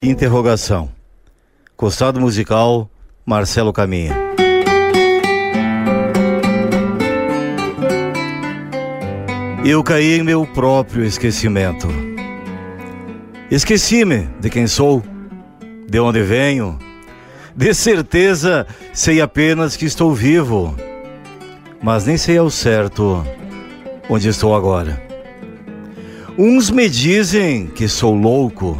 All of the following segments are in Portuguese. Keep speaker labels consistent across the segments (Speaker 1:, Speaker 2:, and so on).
Speaker 1: Interrogação. Costado musical, Marcelo Caminha. Eu caí em meu próprio esquecimento. Esqueci-me de quem sou, de onde venho. De certeza sei apenas que estou vivo, mas nem sei ao certo onde estou agora. Uns me dizem que sou louco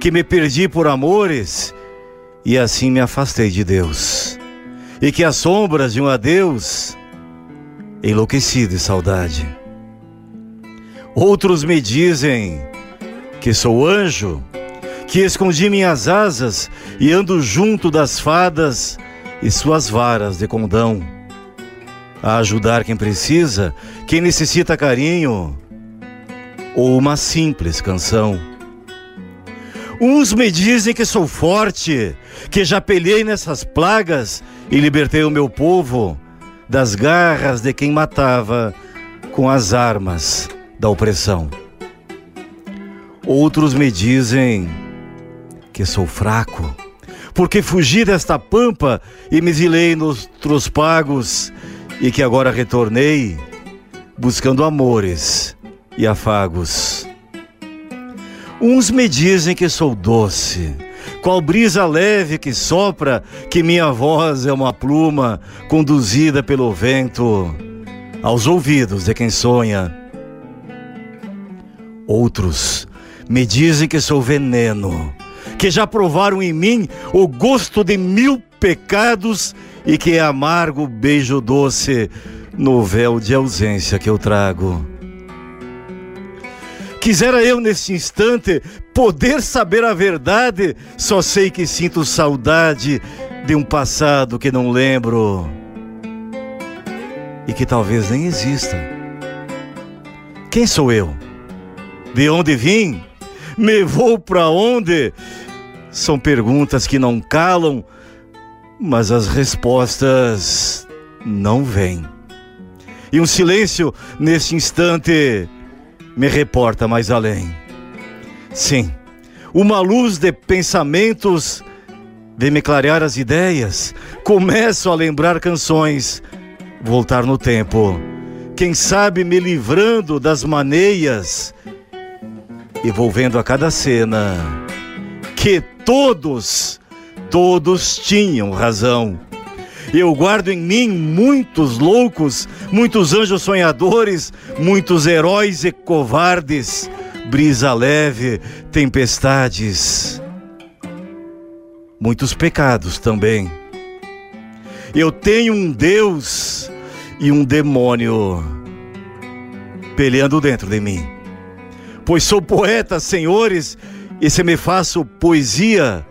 Speaker 1: que me perdi por amores e assim me afastei de Deus. E que as sombras de um adeus enlouqueci de saudade. Outros me dizem que sou anjo, que escondi minhas asas e ando junto das fadas e suas varas de condão, a ajudar quem precisa, quem necessita carinho ou uma simples canção. Uns me dizem que sou forte, que já pelhei nessas plagas e libertei o meu povo das garras de quem matava com as armas da opressão. Outros me dizem que sou fraco, porque fugi desta pampa e me exilei nos trospagos e que agora retornei buscando amores e afagos. Uns me dizem que sou doce, qual brisa leve que sopra, que minha voz é uma pluma conduzida pelo vento aos ouvidos de quem sonha. Outros me dizem que sou veneno, que já provaram em mim o gosto de mil pecados e que é amargo beijo doce no véu de ausência que eu trago. Quisera eu nesse instante poder saber a verdade, só sei que sinto saudade de um passado que não lembro e que talvez nem exista. Quem sou eu? De onde vim? Me vou para onde? São perguntas que não calam, mas as respostas não vêm. E um silêncio nesse instante me reporta mais além. Sim, uma luz de pensamentos de me clarear as ideias. Começo a lembrar canções, voltar no tempo. Quem sabe me livrando das maneias e vou vendo a cada cena que todos, todos tinham razão. Eu guardo em mim muitos loucos, muitos anjos sonhadores, muitos heróis e covardes, brisa leve, tempestades, muitos pecados também. Eu tenho um Deus e um demônio peleando dentro de mim. Pois sou poeta, senhores, e se me faço poesia,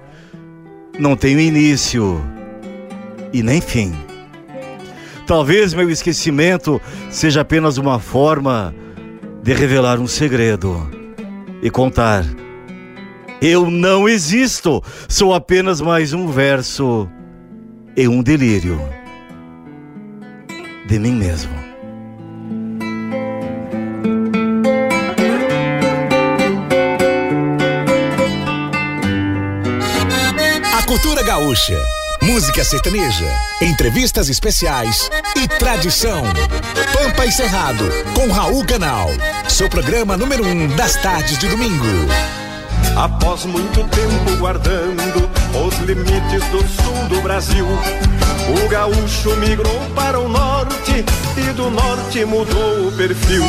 Speaker 1: não tenho início e nem fim. Talvez meu esquecimento seja apenas uma forma de revelar um segredo e contar. Eu não existo, sou apenas mais um verso e um delírio de mim mesmo.
Speaker 2: A cultura gaúcha música sertaneja, entrevistas especiais e tradição. Pampa e Cerrado, com Raul Canal. Seu programa número um das tardes de domingo.
Speaker 3: Após muito tempo guardando os limites do sul do Brasil, o gaúcho migrou para o norte e do norte mudou o perfil.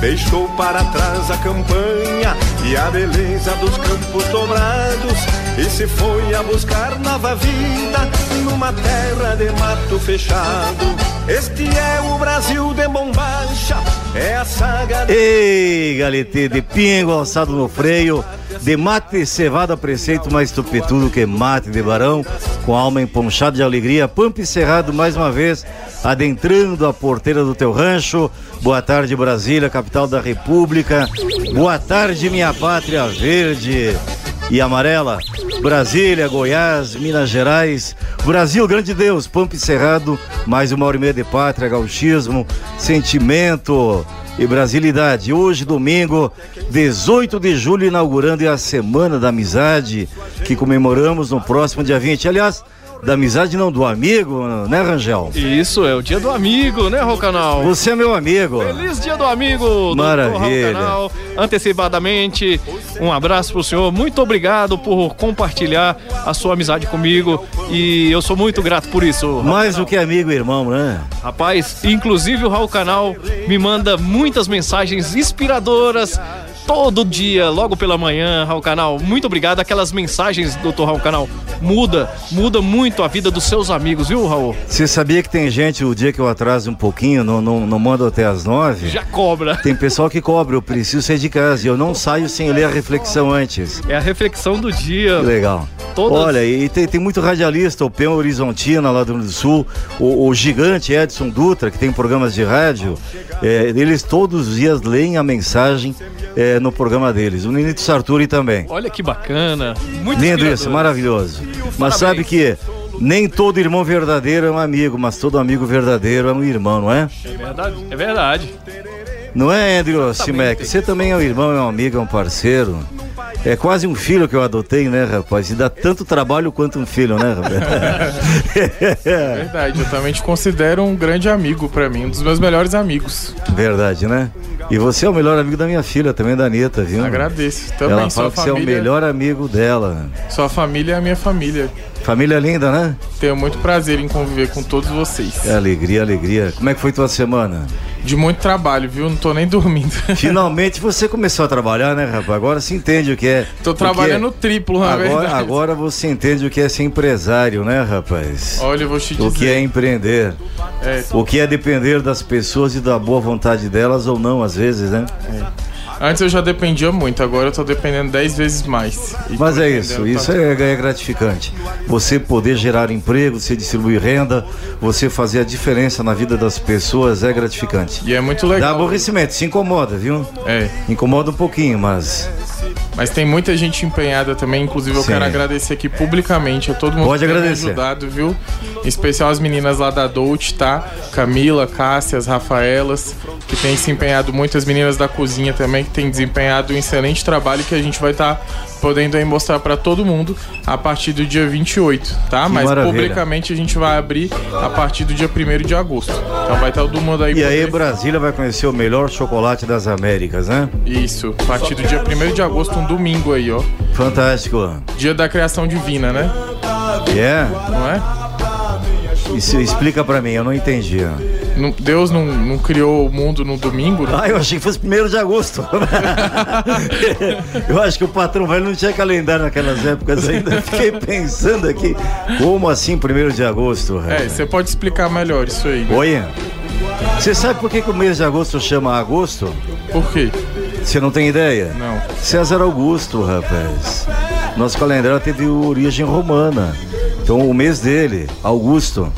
Speaker 3: Deixou para trás a campanha e a beleza dos campos dobrados e se foi a buscar nova vida numa terra de mato fechado. Este é o Brasil de bombacha, é a saga.
Speaker 1: Ei, galete, de pingo alçado no freio, de mate cevado a preceito mais tupetudo que mate de barão, com alma emponchada de alegria, pampa cerrado mais uma vez, adentrando a porteira do teu rancho. Boa tarde, Brasília, capital da República. Boa tarde, minha pátria verde e amarela. Brasília, Goiás, Minas Gerais, Brasil, grande Deus, Pampa Cerrado, mais uma hora e meia de pátria, gauchismo, sentimento, e Brasilidade. Hoje, domingo, 18 de julho, inaugurando a Semana da Amizade, que comemoramos no próximo dia 20. Aliás, da amizade não, do amigo, né, Rangel?
Speaker 4: Isso, é o dia do amigo, né, Rocanal?
Speaker 1: Você é meu amigo.
Speaker 4: Feliz dia do amigo,
Speaker 1: Maravilha.
Speaker 4: Canal. Antecipadamente, um abraço pro senhor. Muito obrigado por compartilhar a sua amizade comigo e eu sou muito grato por isso.
Speaker 1: Mais do que amigo e irmão, né?
Speaker 4: Rapaz, inclusive o Raul Canal me manda muitas mensagens inspiradoras todo dia, logo pela manhã, Raul Canal. Muito obrigado. Aquelas mensagens, doutor Raul Canal, muda, muda muito a vida dos seus amigos, viu, Raul?
Speaker 1: Você sabia que tem gente, o dia que eu atraso um pouquinho, não, não, não mando até as nove?
Speaker 4: Já cobra.
Speaker 1: Tem pessoal que cobra, eu preciso sair de casa e eu não saio sem ler a reflexão antes.
Speaker 4: É a reflexão do dia.
Speaker 1: Que legal. Todas... Olha, e tem, tem muito radialista, o Peão Horizontina lá do Rio do Sul, o, o, gigante Edson Dutra, que tem programas de rádio, é, eles todos os dias leem a mensagem é, no programa deles. O Ninito Sarturi também.
Speaker 4: Olha que bacana. Muito
Speaker 1: Lindo isso, maravilhoso. Mas sabe que nem todo irmão verdadeiro é um amigo, mas todo amigo verdadeiro é um irmão, não é?
Speaker 4: É verdade. É verdade.
Speaker 1: Não é, Andrew Simek? Você também é um irmão, é um amigo, é um parceiro. É quase um filho que eu adotei, né, rapaz? E dá tanto trabalho quanto um filho, né, rapaz?
Speaker 5: é verdade, eu também te considero um grande amigo para mim, um dos meus melhores amigos.
Speaker 1: Verdade, né? E você é o melhor amigo da minha filha, também da Anitta, viu?
Speaker 5: Agradeço. Também
Speaker 1: Ela fala que
Speaker 5: família...
Speaker 1: você é o melhor amigo dela.
Speaker 5: Sua família é a minha família.
Speaker 1: Família linda, né?
Speaker 5: Tenho muito prazer em conviver com todos vocês.
Speaker 1: É alegria, alegria. Como é que foi tua semana?
Speaker 5: De muito trabalho, viu? Não tô nem dormindo.
Speaker 1: Finalmente você começou a trabalhar, né, rapaz? Agora se entende o que é.
Speaker 5: Tô trabalhando triplo, na
Speaker 1: agora,
Speaker 5: verdade.
Speaker 1: Agora você entende o que é ser empresário, né, rapaz?
Speaker 5: Olha, eu vou te dizer.
Speaker 1: O que é empreender. É. O que é depender das pessoas e da boa vontade delas ou não, às vezes, né?
Speaker 5: É. Antes eu já dependia muito, agora eu tô dependendo 10 vezes mais.
Speaker 1: Mas é isso, isso é, é, gratificante. Você poder gerar emprego, você distribuir renda, você fazer a diferença na vida das pessoas é gratificante.
Speaker 5: E é muito legal.
Speaker 1: Dá aborrecimento, se incomoda, viu?
Speaker 5: É.
Speaker 1: Incomoda um pouquinho, mas
Speaker 5: mas tem muita gente empenhada também, inclusive eu Sim. quero agradecer aqui publicamente a todo mundo
Speaker 1: Pode
Speaker 5: que
Speaker 1: agradecer.
Speaker 5: tem ajudado, viu? Em especial as meninas lá da Dolce, tá? Camila, Cássia, as Rafaelas, que tem se empenhado muito, as meninas da cozinha também, que tem desempenhado um excelente trabalho que a gente vai estar tá podendo aí mostrar para todo mundo a partir do dia 28, tá?
Speaker 1: Que
Speaker 5: Mas
Speaker 1: maravilha.
Speaker 5: publicamente a gente vai abrir a partir do dia 1 de agosto. Então vai estar todo mundo aí.
Speaker 1: E aí Brasília vai conhecer o melhor chocolate das Américas, né?
Speaker 5: Isso, a partir do dia 1 de agosto, um domingo aí, ó.
Speaker 1: Fantástico.
Speaker 5: Dia da criação divina, né?
Speaker 1: É? Yeah.
Speaker 5: Não é?
Speaker 1: Isso explica para mim, eu não entendi.
Speaker 5: Deus não, não, criou o mundo no domingo? Né?
Speaker 1: Ah, eu achei que fosse primeiro de agosto. eu acho que o patrão velho não tinha calendário naquelas épocas ainda. Fiquei pensando aqui, como assim primeiro de agosto?
Speaker 5: É, você pode explicar melhor isso aí. Né?
Speaker 1: Oi. Você sabe por que, que o mês de agosto chama agosto?
Speaker 5: Por quê?
Speaker 1: Você não tem ideia?
Speaker 5: Não.
Speaker 1: César Augusto, rapaz. Nosso calendário teve origem romana. Então o mês dele, Augusto,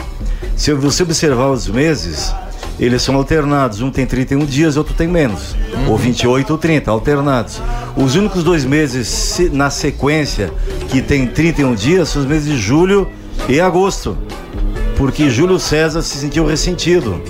Speaker 1: se você observar os meses, eles são alternados. Um tem 31 dias, outro tem menos. Uhum. Ou 28 ou 30, alternados. Os únicos dois meses na sequência que tem 31 dias são os meses de julho e agosto. Porque Júlio César se sentiu ressentido.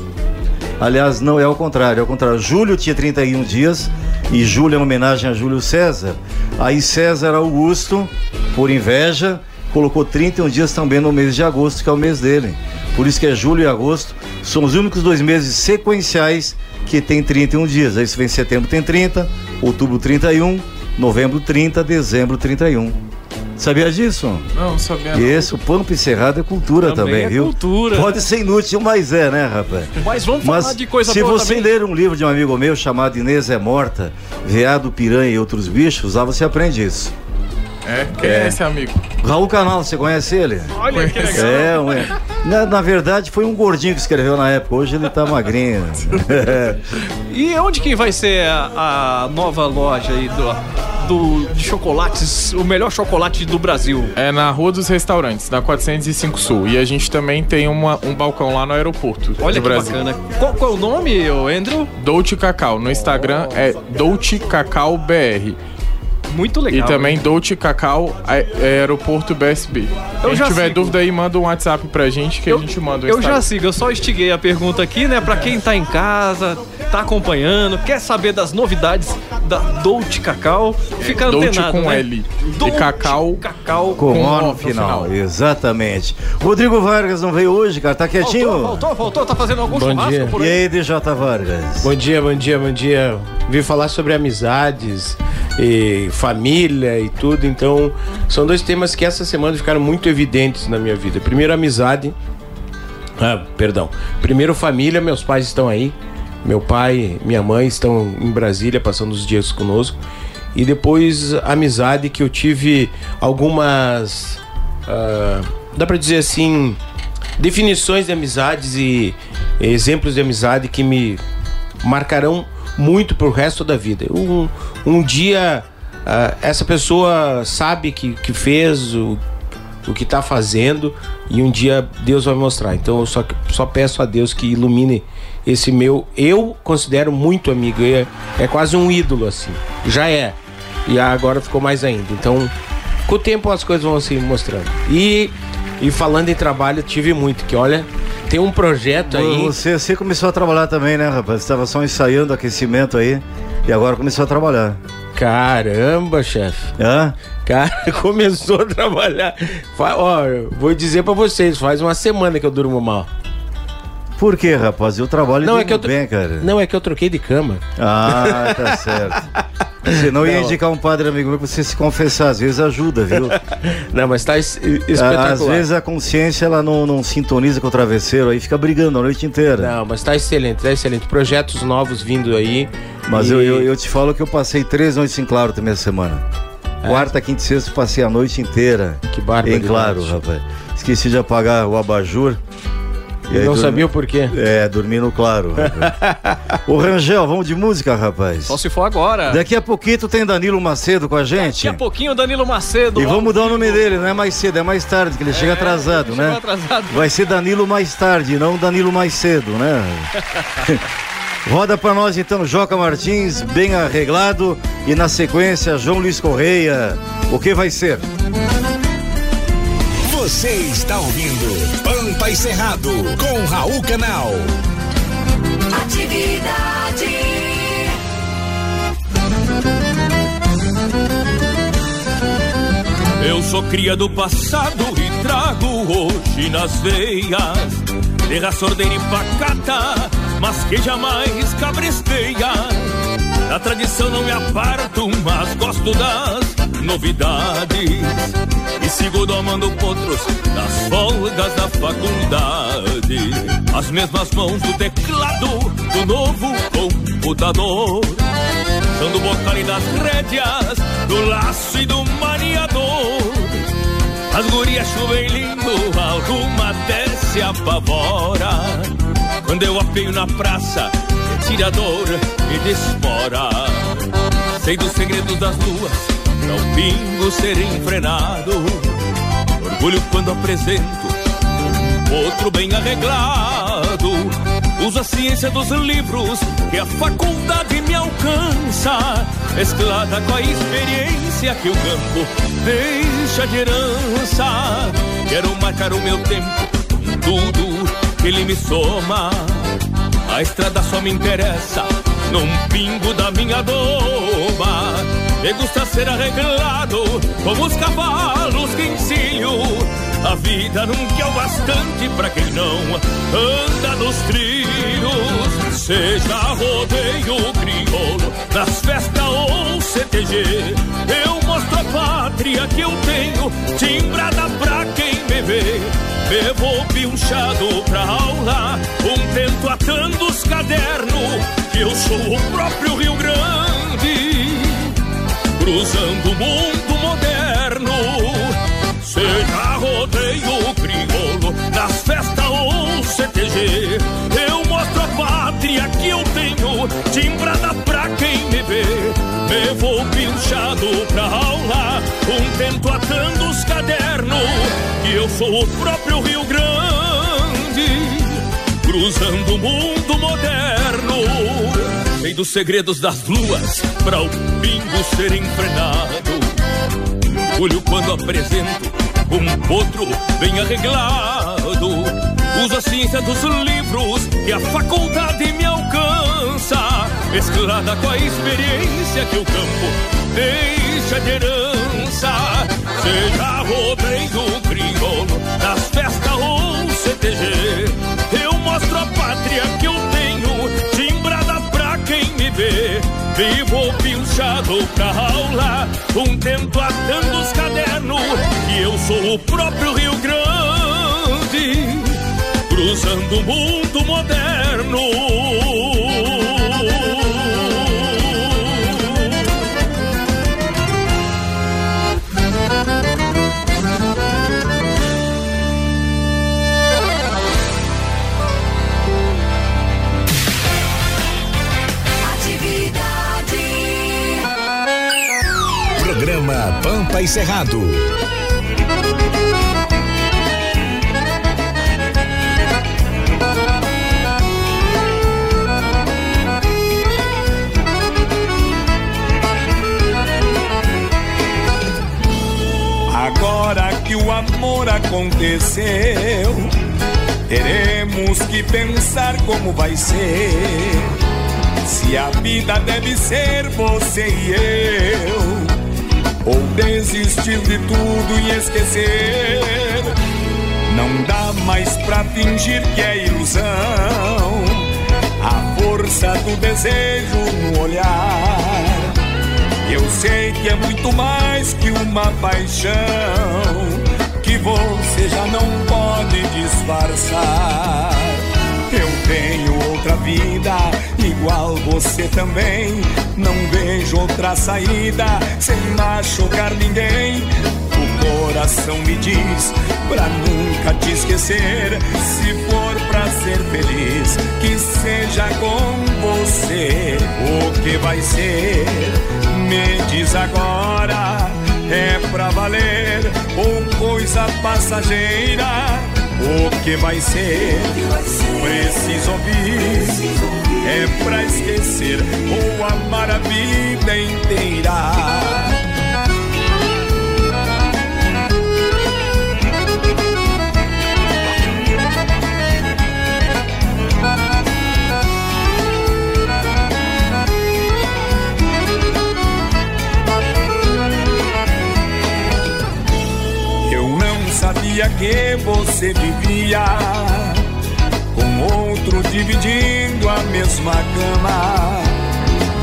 Speaker 1: Aliás, não é o contrário, é o contrário. Júlio tinha 31 dias e Júlio é uma homenagem a Júlio César. Aí César Augusto, por inveja, colocou 31 dias também no mês de agosto, que é o mês dele. Por isso que é julho e agosto, são os únicos dois meses sequenciais que tem 31 dias. Aí se vem setembro tem 30, outubro 31, novembro 30, dezembro 31. Sabia disso?
Speaker 5: Não, não sabia.
Speaker 1: Não. Isso, o pampo encerrado é cultura também, também é viu?
Speaker 4: cultura.
Speaker 1: Pode ser inútil, mas é, né, rapaz?
Speaker 4: Mas vamos mas falar de coisa
Speaker 1: se
Speaker 4: boa
Speaker 1: você
Speaker 4: também.
Speaker 1: ler um livro de um amigo meu chamado Inês é Morta, Veado, Piranha e Outros Bichos, lá você aprende isso.
Speaker 5: É? Quem é, é esse amigo?
Speaker 1: Raul Canal, você conhece ele?
Speaker 4: Olha que legal.
Speaker 1: É, um, na, na, verdade foi um gordinho que escreveu na época, hoje ele tá magrinho.
Speaker 4: e onde que vai ser a, a nova loja aí do, do, de chocolates, o melhor chocolate do Brasil?
Speaker 5: É na Rua dos Restaurantes, na 405 Sul. E a gente também tem uma, um balcão lá no aeroporto.
Speaker 4: Olha
Speaker 5: que
Speaker 4: Brasil. bacana. Qual, qual é o nome, Andrew?
Speaker 5: Dolce Cacau. No Instagram é Dolce Cacau BR.
Speaker 4: Muito legal.
Speaker 5: E também Dolce Cacau Aeroporto BSB. Eu Quem tiver sigo. dúvida aí, manda um WhatsApp pra gente que
Speaker 4: eu,
Speaker 5: a gente manda um
Speaker 4: Eu já sigo, eu só estiguei a pergunta aqui, né? Pra quem tá em casa, tá acompanhando, quer saber das novidades da Dolce Cacau, fica
Speaker 5: Dolce
Speaker 4: antenado,
Speaker 5: com
Speaker 4: né?
Speaker 5: L.
Speaker 4: Dolce
Speaker 5: E Cacau
Speaker 4: Cacau
Speaker 1: Com
Speaker 5: Com
Speaker 1: O no final.
Speaker 5: final.
Speaker 1: Exatamente. Rodrigo Vargas não veio hoje, cara. Tá quietinho?
Speaker 4: Voltou, voltou, voltou, tá fazendo algum
Speaker 6: Bom
Speaker 4: churrasco
Speaker 6: dia.
Speaker 4: por
Speaker 1: E
Speaker 4: aí?
Speaker 1: aí, DJ Vargas?
Speaker 6: Bom dia, bom dia, bom dia. Vim falar sobre amizades e família e tudo. Então, são dois temas que essa semana ficaram muito evidentes na minha vida. Primeiro, amizade. Ah, perdão. Primeiro, família. Meus pais estão aí. Meu pai, minha mãe estão em Brasília passando os dias conosco. E depois, amizade que eu tive algumas. ah, dá pra dizer assim. Definições de amizades e exemplos de amizade que me marcarão muito pro resto da vida. Um, um dia ah, essa pessoa sabe que, que fez o, o que tá fazendo e um dia Deus vai mostrar. Então eu só, só peço a Deus que ilumine esse meu. Eu considero muito amigo, é, é quase um ídolo assim. Já é. E agora ficou mais ainda. Então, com o tempo as coisas vão se mostrando. E, e falando em trabalho, tive muito, que olha, tem um projeto aí.
Speaker 1: Você, você começou a trabalhar também, né, rapaz? Você tava só ensaiando aquecimento aí e agora começou a trabalhar.
Speaker 6: Caramba, chefe.
Speaker 1: Hã?
Speaker 6: Cara, começou a trabalhar. Ó, vou dizer pra vocês, faz uma semana que eu durmo mal.
Speaker 1: Por quê, rapaz? Eu trabalho
Speaker 6: Não, é que eu
Speaker 1: bem, cara.
Speaker 6: Não, é que eu troquei de cama.
Speaker 1: Ah, tá certo. Ia
Speaker 6: Não.
Speaker 1: indicar um padre amigo meu pra você se confessar. Às vezes ajuda, viu?
Speaker 6: Não, mas tá es- espetacular.
Speaker 1: Às vezes a consciência ela não, não sintoniza com o travesseiro, aí fica brigando a noite inteira.
Speaker 6: Não, mas tá excelente, tá excelente. Projetos novos vindo aí.
Speaker 1: Mas
Speaker 6: E-
Speaker 1: eu, eu, eu te falo que eu passei três noites em claro também essa semana. Quarta, quinta e sexta, passei a noite inteira.
Speaker 6: Que barbaridade.
Speaker 1: Em claro, rapaz. Esqueci de apagar o abajur. E
Speaker 6: não
Speaker 1: dormi-
Speaker 6: sabia o porquê.
Speaker 1: É, dormi no claro. Ô Rangel, vamos de música, rapaz.
Speaker 4: Só se for agora.
Speaker 1: Daqui a pouquinho tem Danilo Macedo com a gente.
Speaker 4: Daqui a pouquinho, Danilo Macedo.
Speaker 1: E vamos mudar o nome dele, não é mais cedo, é mais tarde, que ele chega atrasado,
Speaker 4: chegou
Speaker 1: né?
Speaker 4: atrasado.
Speaker 1: Vai ser Danilo mais tarde, não Danilo mais cedo, né? Roda pra nós então, Joca Martins, bem arreglado. E na sequência, João Luiz Correia. O que vai ser?
Speaker 2: Você está ouvindo Pampa e Cerrado com Raul Canal.
Speaker 7: Atividade.
Speaker 8: Eu sou cria do passado e trago hoje nas veias Terra sordeira e pacata, mas que jamais cabresteia Da tradição não me aparto, mas gosto das novidades E sigo domando potros nas folgas da faculdade As mesmas mãos do teclado do novo computador são do das rédeas, do laço e do maniador. As gurias chovem lindo, alguma até se apavora. Quando eu apeio na praça, é tirador e despora. Sei dos segredos das luas, pra o pingo ser enfrenado. Orgulho quando apresento outro bem arreglado. Uso a ciência dos livros que a faculdade me alcança, mesclada com a experiência que o campo deixa de herança. Quero marcar o meu tempo com tudo ele me soma. A estrada só me interessa num pingo da minha doma. Me gusta ser arreglado como os cavalos que ensino. A vida nunca é o bastante pra quem não anda nos trilhos. Seja rodeio crioulo, nas festas ou CTG. Eu mostro a pátria que eu tenho, timbrada pra quem vou pinchado pra aula, um tento atando os cadernos. Que eu sou o próprio Rio Grande, cruzando o mundo moderno. Seja rodeio crioulo, nas festas ou CTG, eu mostro a pátria que eu tenho, timbrada pra quem me vê. Vou pinchado pra aula, um tento atando os cadernos, que eu sou o próprio Rio Grande, cruzando o mundo moderno. Sei dos segredos das luas, pra o pingo ser enfrenado orgulho quando apresento um potro bem arreglado. Uso a ciência dos livros e a faculdade me alcança. Mesclada com a experiência que o campo deixa de herança. Seja rodeio crioulo, nas festas ou CTG. Eu mostro a pátria que eu tenho, timbrada pra quem me vê. Vivo pinchado pra aula, um tempo atando os cadernos. E eu sou o próprio Rio Grande, cruzando o mundo moderno.
Speaker 2: Programa Pampa e Cerrado.
Speaker 7: Amor aconteceu, teremos que pensar como vai ser. Se a vida deve ser você e eu, ou desistir de tudo e esquecer. Não dá mais pra fingir que é ilusão. A força do desejo no olhar. Eu sei que é muito mais que uma paixão você já não pode disfarçar. Eu tenho outra vida, igual você também. Não vejo outra saída sem machucar ninguém. O coração me diz pra nunca te esquecer. Se for pra ser feliz, que seja com você. O que vai ser? Me diz agora. É pra valer ou coisa passageira? O que vai ser? Preciso ouvir. É pra esquecer ou amar a vida inteira. Sabia que você vivia com outro dividindo a mesma cama.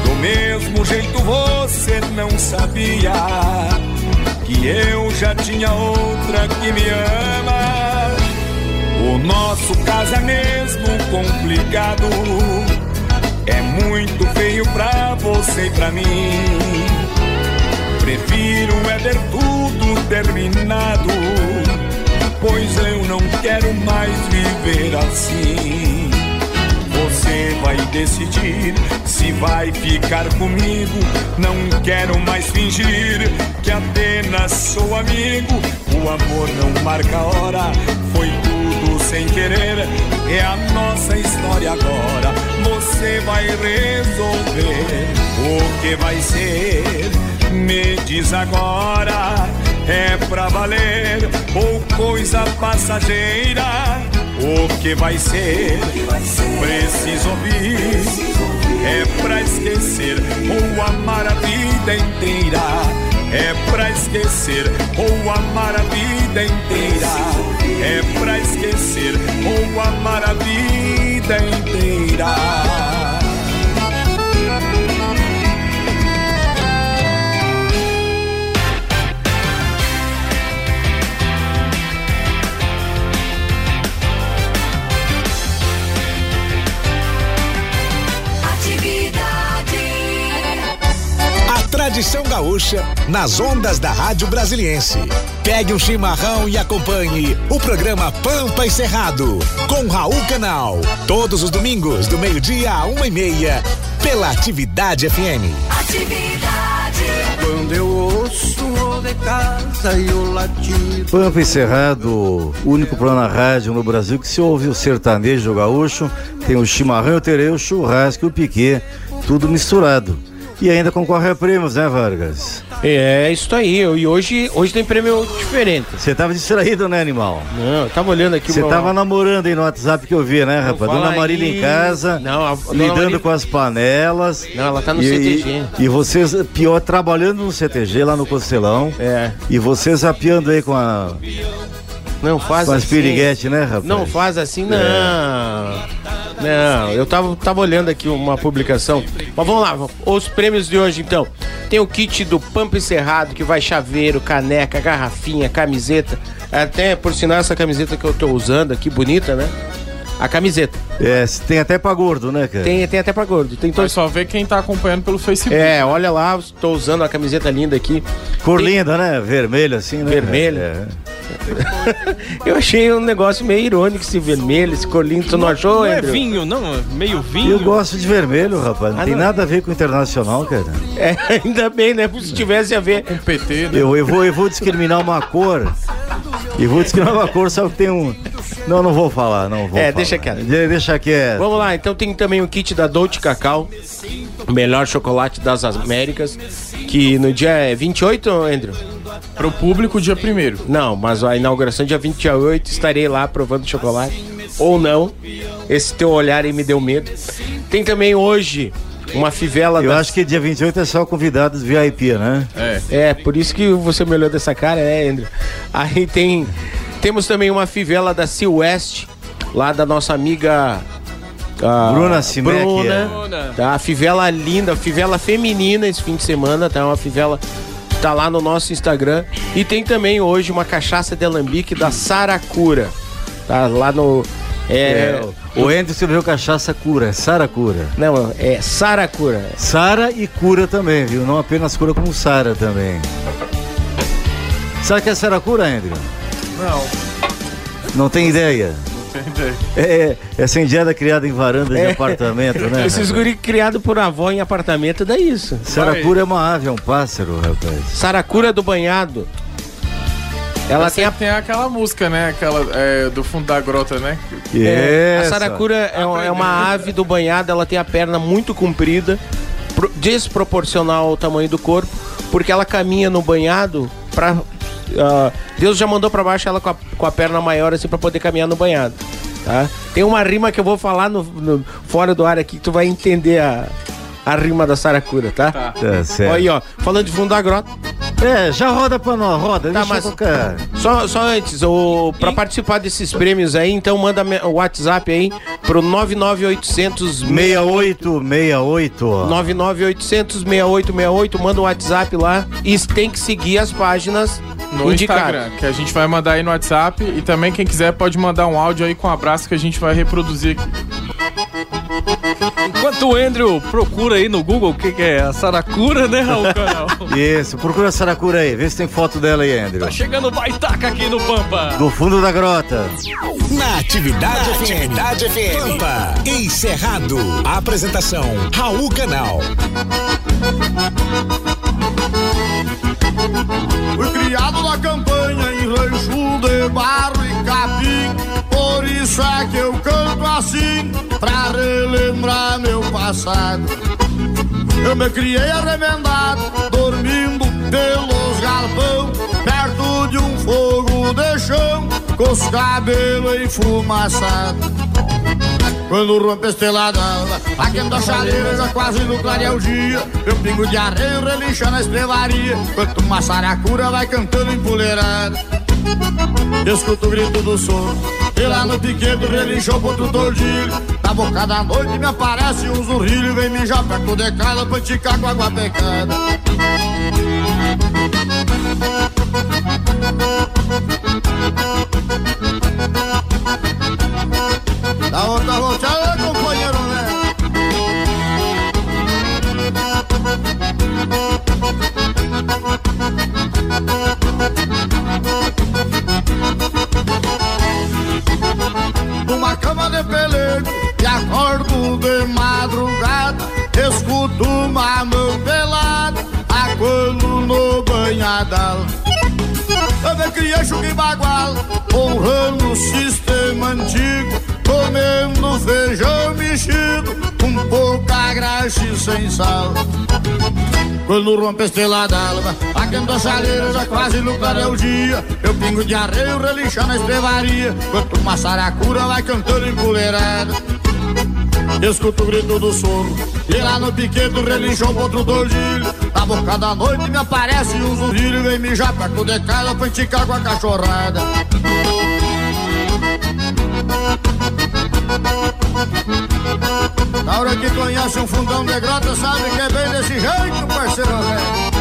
Speaker 7: Do mesmo jeito você não sabia que eu já tinha outra que me ama. O nosso caso é mesmo complicado. É muito feio pra você e pra mim. Prefiro é ver tudo terminado, pois eu não quero mais viver assim. Você vai decidir se vai ficar comigo. Não quero mais fingir que apenas sou amigo. O amor não marca hora, foi tudo sem querer. É a nossa história agora. Você vai resolver o que vai ser. Me diz agora, é pra valer ou coisa passageira? O que vai ser? Preciso ouvir. É pra esquecer ou amar a vida inteira. É pra esquecer ou amar a vida inteira. É pra esquecer ou amar a vida inteira.
Speaker 2: Tradição gaúcha nas ondas da Rádio Brasiliense. Pegue um chimarrão e acompanhe o programa Pampa e Cerrado com Raul Canal. Todos os domingos, do meio-dia a uma e meia, pela Atividade FM.
Speaker 9: Quando eu ouço o de casa e o latido.
Speaker 1: Pampa e Cerrado, único programa na rádio no Brasil que se ouve o sertanejo o gaúcho, tem o chimarrão, o tereu, o churrasco e o piquê, tudo misturado. E ainda concorre a prêmios, né, Vargas?
Speaker 6: É isso aí. E hoje, hoje tem prêmio diferente.
Speaker 1: Você tava distraído, né, animal?
Speaker 6: Não, eu tava olhando aqui
Speaker 1: Você
Speaker 6: meu-
Speaker 1: tava namorando aí no WhatsApp que eu vi, né, rapaz? Dona Marília
Speaker 6: aí.
Speaker 1: em casa,
Speaker 6: Não, a
Speaker 1: lidando
Speaker 6: Marília-
Speaker 1: com as panelas.
Speaker 6: Não, ela tá no
Speaker 1: e,
Speaker 6: CTG.
Speaker 1: E, e vocês, pior, trabalhando no CTG lá no Costelão.
Speaker 6: É.
Speaker 1: E você zapeando aí com a.
Speaker 6: Não faz
Speaker 1: as
Speaker 6: assim.
Speaker 1: piriguete, né, rapaz?
Speaker 6: Não faz assim, não.
Speaker 1: É.
Speaker 6: Não, eu tava, tava olhando aqui uma publicação. Mas vamos lá, os prêmios de hoje então. Tem o kit do Pampa Encerrado, que vai chaveiro, caneca, garrafinha, camiseta. Até, por sinal, essa camiseta que eu tô usando aqui, bonita, né? A camiseta.
Speaker 1: É, tem até pra gordo, né, cara?
Speaker 6: Tem, tem até pra gordo. Tem
Speaker 5: Vai
Speaker 6: todos.
Speaker 5: só ver quem tá acompanhando pelo Facebook.
Speaker 6: É, olha lá, tô usando a camiseta linda aqui.
Speaker 1: Cor
Speaker 6: Tem-
Speaker 1: linda, né? Vermelho assim, né?
Speaker 6: Vermelho.
Speaker 1: É.
Speaker 6: Eu achei um negócio meio irônico esse vermelho, esse cor lindo. Tu não achou,
Speaker 4: Não é
Speaker 6: Andrew?
Speaker 4: vinho, não, é meio vinho.
Speaker 1: Eu gosto de vermelho, rapaz. Não
Speaker 6: Ah,
Speaker 1: tem
Speaker 6: não.
Speaker 1: nada a ver com o internacional, cara.
Speaker 6: É, ainda bem, né? Se tivesse a ver.
Speaker 5: Com PT, né?
Speaker 1: Eu, eu, vou, eu vou discriminar uma cor. E vou discriminar uma cor, só que tem um. Não, não vou falar, não vou.
Speaker 6: É,
Speaker 1: falar.
Speaker 6: deixa quieto.
Speaker 1: De- Deixa quieto.
Speaker 6: Vamos lá, então tem também o kit da Dolce Cacau, o melhor chocolate das Américas, que no dia 28, Andrew?
Speaker 5: Pro público, dia primeiro.
Speaker 6: Não, mas a inauguração dia 28, estarei lá provando chocolate. Ou não. Esse teu olhar aí me deu medo. Tem também hoje uma fivela
Speaker 1: Eu
Speaker 6: da...
Speaker 1: acho que dia 28 é só convidados VIP, né?
Speaker 5: É.
Speaker 6: É, por isso que você me olhou dessa cara, né, Andrew? Aí tem. Temos também uma fivela da Sea West, lá da nossa amiga. ah,
Speaker 1: Bruna Simek,
Speaker 6: Bruna. Tá, a fivela linda, fivela feminina esse fim de semana, tá? Uma fivela. Tá lá no nosso Instagram. E tem também hoje uma cachaça de alambique da Saracura. Tá lá no. É.
Speaker 1: O Andrew escreveu cachaça cura, é Sara cura.
Speaker 6: Não, é Saracura.
Speaker 1: Sara e cura também, viu? Não apenas cura como Sara também. Sabe o que é Sara cura, Andrew?
Speaker 5: Não,
Speaker 1: Não tem ideia.
Speaker 5: Não tem ideia.
Speaker 1: É, essa indiada criada em varanda de
Speaker 6: É.
Speaker 1: apartamento, né?
Speaker 6: Esses guri criado por avó em apartamento, dá isso.
Speaker 1: Saracura é uma ave, é um pássaro, rapaz.
Speaker 6: Saracura do banhado. Ela
Speaker 5: Essa
Speaker 6: tem a,
Speaker 5: tem aquela música, né? Aquela é, do fundo da grota, né?
Speaker 6: é, a
Speaker 1: Essa.
Speaker 6: saracura é, uma- é uma ave do banhado, ela tem a perna muito comprida, pro- desproporcional ao tamanho do corpo, porque ela caminha no banhado pra. Ah, Deus já mandou pra baixo ela com a, com a perna maior assim pra poder caminhar no banhado. Tá? Tem uma rima que eu vou falar no, no- fora do ar aqui que tu vai entender a, a rima da saracura, tá?
Speaker 5: Tá.
Speaker 1: Tá certo.
Speaker 6: Olha aí, ó, falando de fundo da grota.
Speaker 1: É, já roda pra nós, roda,
Speaker 6: Tá, mas-. Só, só antes, o, pra participar desses prêmios aí, então manda o WhatsApp aí pro 99800
Speaker 1: 68, 68, ó.
Speaker 6: 99800 6868, manda o WhatsApp lá e tem que seguir as páginas
Speaker 5: No
Speaker 6: indicadas.
Speaker 5: Instagram, que a gente vai mandar aí no WhatsApp. E também, quem quiser, pode mandar um áudio aí com um abraço que a gente vai reproduzir aqui.
Speaker 4: Enquanto o Andrew procura aí no Google o que, que é a Saracura, né, Raul Canal?
Speaker 1: Isso, procura a Saracura aí, vê se tem foto dela aí, Andrew.
Speaker 4: Tá chegando baitaca aqui no Pampa.
Speaker 1: Do fundo da grota.
Speaker 2: Na Atividade FM. Atividade FM. Pampa. Encerrado. Apresentação: Raul Canal.
Speaker 10: Fui criado na campanha em rancho de barro e capim. Por isso é que eu canto assim, pra relembrar meu passado. Eu me criei arremendado, dormindo pelos galpão, perto de um fogo de chão, com os cabelos enfumaçados. Quando rompe a esteladão, aquendo a chaleira já quase no clarear o dia. Eu pingo de areia relincha na estrelaria, enquanto uma saracura vai cantando empoleirada. Escuto o grito do som, e lá no piquete relinchou contra o tordilho. Na boca da noite me aparece um zurrilho, vem mijar perto de casa pra esticar com água pecada. Da outra volteada, companheiro, né? Numa cama de pelego e acordo de madrugada. Escuto uma mão pelada, aguando no banhadal Me criei chuque bagual, honrando o sistema antigo Comendo feijão mexido, com pouca graxa e sem sal Quando rompe a estrela d'alva, aquendo a chaleira já quase no clareio o dia. Eu pingo de arreio, relinchando na estrevaria. Quanto uma saracura vai cantando empoleirada. Escuto o grito do soro E lá no piquete relinchou outro tordilho Na boca da noite me aparece um zurrilho Vem mijar perto de casa pra enticar com a cachorrada. Na hora que conhece um fundão de grota Sabe que é bem desse jeito, parceiro velho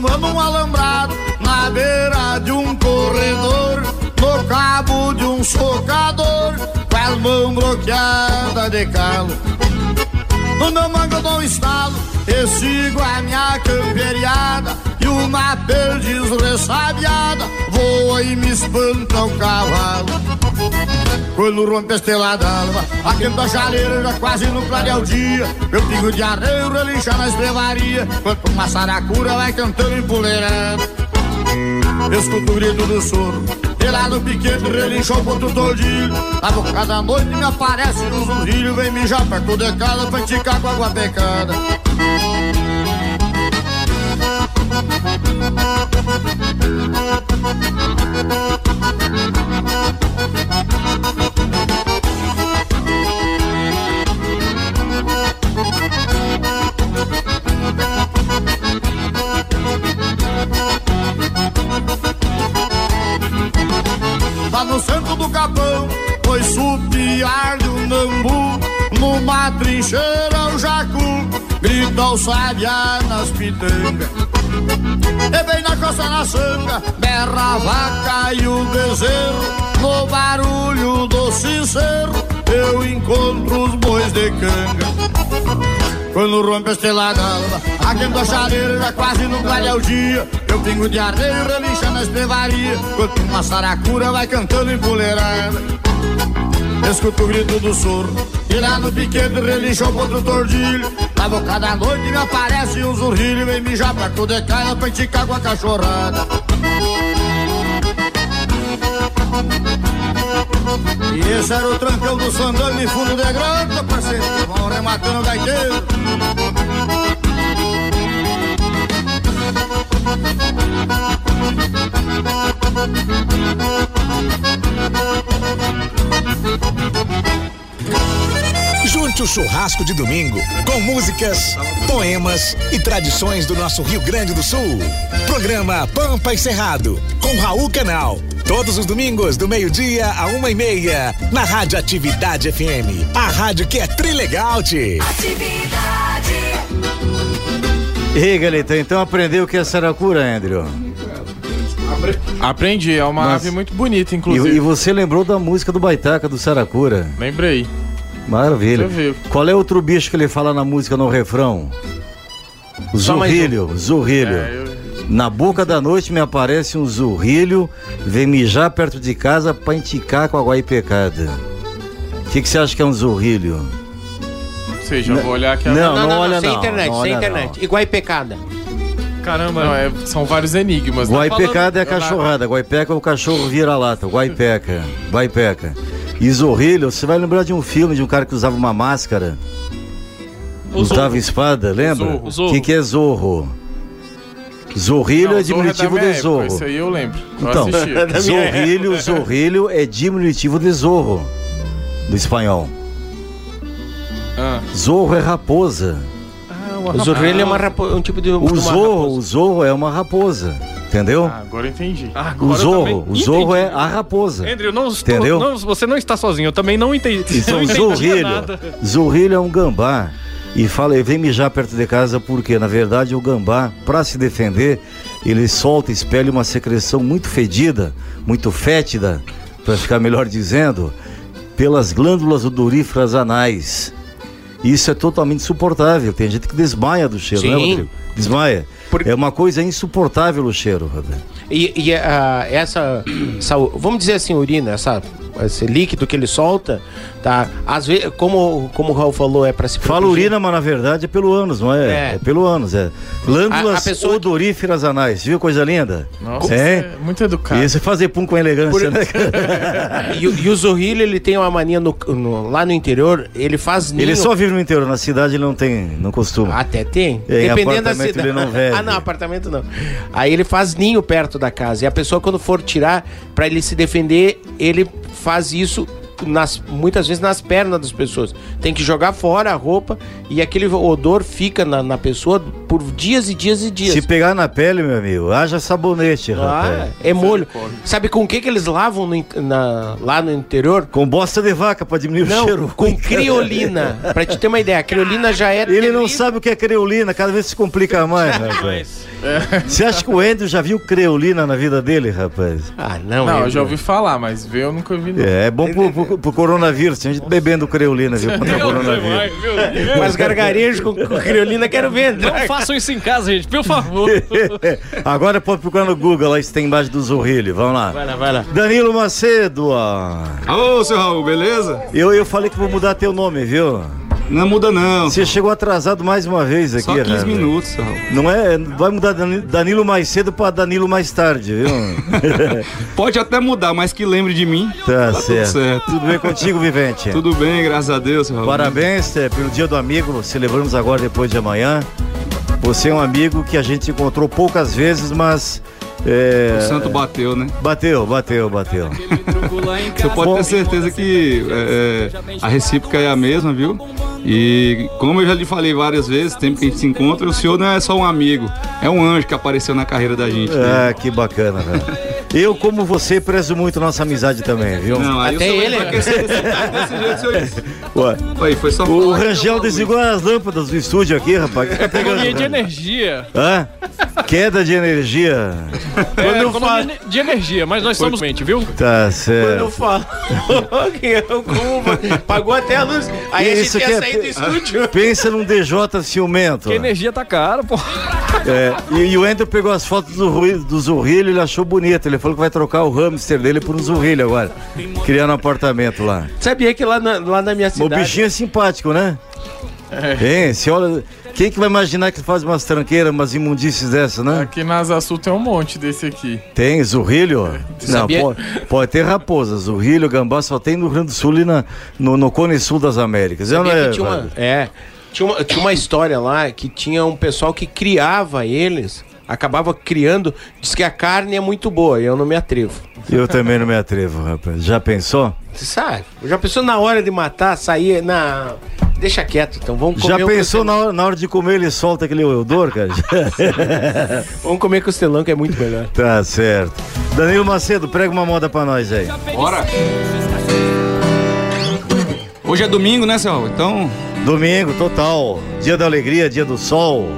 Speaker 10: Reformando um alambrado na beira de um corredor No cabo de um socador Com as mãos bloqueadas de calo. No meu mango eu dou um estalo E sigo a minha camperiada uma perdiz ressabiada Voa e me espanta o cavalo quando rompe a estrela d'alva, aquenta a chaleira já quase no clarear o dia. Meu pingo de arreio relincha na estrevaria, quanto uma saracura vai cantando empoleirando. Escuto o grito do soro, e lá no piquete relinchou contra o tordilho. Na boca da noite me aparece um zurrilho, vem mijar perto de casa pra esticar com água pecada. Lá no centro do capão Foi supiar-lhe um nambu Numa trincheira o jacu Grita o nas pitangas E bem na costa na sanga Berra a vaca e o bezerro No barulho do sincero Eu encontro os bois de canga quando rompe a estrela d'alva, a chaleira já quase não clareia o dia. Eu pingo de areia, relincha na estrevaria, quando uma saracura vai cantando empoleirada. Escuto o grito do soro, e lá no piquete relincha o outro tordilho. Na boca da noite me aparece um zurrilho, vem mijar perto de cara pra enticar com a cachorrada. E esse era o trancão do Sandano e fundo de granta, parceiro. Vão rematando o gaiteiro.
Speaker 2: Junte o churrasco de domingo com músicas, poemas e tradições do nosso Rio Grande do Sul. Programa Pampa e Cerrado com Raul Canal. Todos os domingos, do meio-dia a uma e meia, na Rádio Atividade FM. A rádio que é trilegal, -te.
Speaker 1: Ei, Galeta, então aprendeu o que é saracura, Andrew?
Speaker 5: Aprendi, é uma
Speaker 1: Mas-
Speaker 5: ave muito bonita,
Speaker 1: E,
Speaker 5: inclusive.
Speaker 1: e você lembrou da música do Baitaca do Saracura.
Speaker 5: Lembrei.
Speaker 1: Maravilha. Qual é outro bicho que ele fala na música no refrão? Zurrilho, zurrilho.
Speaker 5: É, eu-
Speaker 1: Na boca da noite me aparece um zurrilho, vem mijar perto de casa pra enticar com a guaipecada. O que, que você acha que é um zurrilho?
Speaker 5: Ou seja, eu vou olhar aqui
Speaker 1: Não, não, olha
Speaker 6: sem
Speaker 1: não,
Speaker 6: internet,
Speaker 1: não
Speaker 6: sem
Speaker 1: olha
Speaker 6: internet. Igual pecada.
Speaker 4: Caramba,
Speaker 5: Não, é- são vários enigmas. né?
Speaker 1: Guaipecada é a cachorrada, guaipeca é o cachorro vira-lata, guaipeca, guaipeca. E zurrilho, você vai lembrar de um filme de um cara que usava uma máscara,
Speaker 4: o
Speaker 1: usava
Speaker 4: Zorro.
Speaker 1: espada, lembra?
Speaker 5: Zorro.
Speaker 1: O
Speaker 4: Zorro.
Speaker 1: que, que é zorro? Zorrilho
Speaker 5: Não,
Speaker 1: é
Speaker 5: da
Speaker 1: diminutivo
Speaker 5: minha
Speaker 1: de
Speaker 5: época,
Speaker 1: zorro.
Speaker 5: Isso aí eu lembro. Eu
Speaker 1: Então, zorrilho, zorrilho é diminutivo de zorro, do espanhol.
Speaker 5: Ah,
Speaker 1: Zorro é raposa.
Speaker 6: O zurrilho é uma rapo- um tipo de.
Speaker 1: O
Speaker 6: uma
Speaker 1: zorro,
Speaker 6: raposa.
Speaker 1: o zorro é uma raposa, entendeu?
Speaker 5: ah, agora eu entendi.
Speaker 4: Agora
Speaker 1: o zorro, o zorro é a raposa.
Speaker 4: Andrew, não estou,
Speaker 1: Entendeu?
Speaker 4: não, você não está sozinho, eu também não entendi.
Speaker 1: Então, zorrilho.
Speaker 4: nada.
Speaker 1: Zorrilho é um gambá. E fala, e vem mijar perto de casa porque, na verdade, o gambá, para se defender, ele solta, espelha uma secreção muito fedida, muito fétida, para ficar melhor dizendo, pelas glândulas odoríferas anais. Isso é totalmente insuportável. Tem gente que desmaia do cheiro, né,
Speaker 6: Sim.
Speaker 1: Rodrigo? Desmaia.
Speaker 6: Por-
Speaker 1: É uma coisa insuportável o cheiro, Rodrigo.
Speaker 6: E, e, ah, essa, essa, vamos dizer assim, urina, essa esse líquido que ele solta, tá? Às vezes, como, como o Raul falou, é pra se
Speaker 1: Fala
Speaker 6: proteger.
Speaker 1: urina, mas na verdade é pelo ânus, não é?
Speaker 6: É.
Speaker 1: É, pelo ânus, é. Glândulas
Speaker 6: A- a pessoa que-
Speaker 1: odoríferas anais, viu coisa linda?
Speaker 5: Nossa,
Speaker 1: é.
Speaker 5: muito educado.
Speaker 1: Isso é fazer pum com elegância,
Speaker 6: Por-
Speaker 1: né?
Speaker 6: E, o- e o Zorrilho, ele tem uma mania no- no- lá no interior, ele faz ninho...
Speaker 1: Ele só vive no interior, na cidade ele não tem, não costuma.
Speaker 6: Até tem.
Speaker 1: É, em
Speaker 6: Dependendo da
Speaker 1: apartamento
Speaker 6: cidade.
Speaker 1: ele não vende.
Speaker 6: ah, não, apartamento não. Aí ele faz ninho perto da casa. E a pessoa, quando for tirar, pra ele se defender, ele faz isso nas, muitas vezes nas pernas das pessoas. Tem que jogar fora a roupa e aquele odor fica na, na pessoa por dias e dias e dias.
Speaker 1: Se pegar na pele, meu amigo, haja sabonete,
Speaker 6: Ah,
Speaker 1: rapaz.
Speaker 6: é molho. Sabe com o que, que eles lavam no na- lá no interior?
Speaker 1: Com bosta de vaca pra diminuir o
Speaker 6: Não,
Speaker 1: cheiro.
Speaker 6: com criolina. pra te ter uma ideia, a criolina já é.
Speaker 1: Ele não
Speaker 6: terrível.
Speaker 1: sabe o que é creolina, cada vez se complica mais, rapaz. Você acha que o Andrew já viu creolina na vida dele, rapaz?
Speaker 6: Ah, não.
Speaker 5: Não,
Speaker 6: é-
Speaker 5: eu já ouvi falar, mas ver eu nunca ouvi. não.
Speaker 1: É, é bom pro, pro- pro coronavírus, tem gente bebendo creolina, viu? Contra o coronavírus.
Speaker 6: Mas gargarejos com, com criolina quero ver.
Speaker 4: Não façam isso em casa, gente, por favor.
Speaker 1: Agora pode procurar no Google, lá se tem embaixo do Zorrilho, vamos lá.
Speaker 6: Vai lá, vai lá.
Speaker 1: Danilo Macedo, ó.
Speaker 11: Ô, seu Raul, beleza?
Speaker 1: Eu, eu falei que vou mudar teu nome, viu?
Speaker 11: Não muda não.
Speaker 1: Você chegou atrasado mais uma vez aqui,
Speaker 11: Só 15
Speaker 1: rapaz.
Speaker 11: minutos, Raul.
Speaker 1: Não é? Vai mudar Dani- Danilo mais cedo pra Danilo mais tarde, viu?
Speaker 11: Pode até mudar, mas que lembre de mim.
Speaker 1: tá,
Speaker 11: Tá
Speaker 1: certo.
Speaker 11: tudo certo.
Speaker 1: Tudo bem contigo, Vivente?
Speaker 11: Tudo bem, graças a Deus, Raul.
Speaker 1: Parabéns é, pelo Dia do Amigo, celebramos agora depois de amanhã. Você é um amigo que a gente encontrou poucas vezes, mas. É,
Speaker 11: O santo bateu, né?
Speaker 1: Bateu, bateu, bateu.
Speaker 11: Você pode ter certeza que é, é, a recíproca é a mesma, viu? E como eu já lhe falei várias vezes, sempre que a gente se encontra, o senhor não é só um amigo, é um anjo que apareceu na carreira da gente. né?
Speaker 1: Ah, que bacana, velho. Eu, como você, prezo muito nossa amizade também, viu?
Speaker 11: Não, aí
Speaker 6: Até ele-
Speaker 11: senhor disse.
Speaker 1: Ué,
Speaker 11: foi só
Speaker 1: O Rangel
Speaker 11: eu-
Speaker 1: desligou as lâmpadas do estúdio aqui, rapaz. Que tá pegando,
Speaker 4: Economia de energia.
Speaker 1: Hã? Queda de energia.
Speaker 4: É, economia de energia, mas nós somos mente, viu?
Speaker 1: Tá
Speaker 6: Quando
Speaker 1: certo.
Speaker 6: que eu como, pagou até a luz. Aí a
Speaker 1: Isso
Speaker 6: gente ia
Speaker 1: é-
Speaker 6: sair do estúdio.
Speaker 1: Pensa num DJ ciumento.
Speaker 4: Que energia tá cara, pô.
Speaker 1: É, e, e o Ender pegou as fotos do, Rui- do Zurrilho, ele achou bonito. Ele falou que vai trocar o hamster dele por um Zurrilho agora. Criando um apartamento lá.
Speaker 6: Sabia que lá na, lá na minha
Speaker 1: O
Speaker 6: cidade.
Speaker 1: bichinho é simpático, né? Hein? Se olha. Quem que vai imaginar que faz umas tranqueiras, umas imundícies dessas, né?
Speaker 5: Aqui na Asa Sul tem um monte desse aqui.
Speaker 1: Tem Zurrilho? Não, pode, pode ter raposa. Zurrilho, gambá só tem no Rio Grande do Sul e na, no, no Cone Sul das Américas. Eu não é,
Speaker 6: tinha uma, é, tinha uma, tinha uma história lá que tinha um pessoal que criava eles, acabava criando, diz que a carne é muito boa, e eu não me atrevo.
Speaker 1: Eu também não me atrevo, rapaz. Já pensou?
Speaker 6: Você sabe? Já pensou na hora de matar, sair na. Deixa quieto, então vamos comer.
Speaker 1: Já pensou na hora, na hora de comer ele solta aquele odor, cara?
Speaker 6: Vamos comer costelão que é muito melhor.
Speaker 1: tá certo. Danilo Macedo, prega uma moda pra nós aí.
Speaker 11: Bora! Hoje é domingo, né, Raul? Então,
Speaker 1: Domingo, total. Dia da alegria, dia do sol.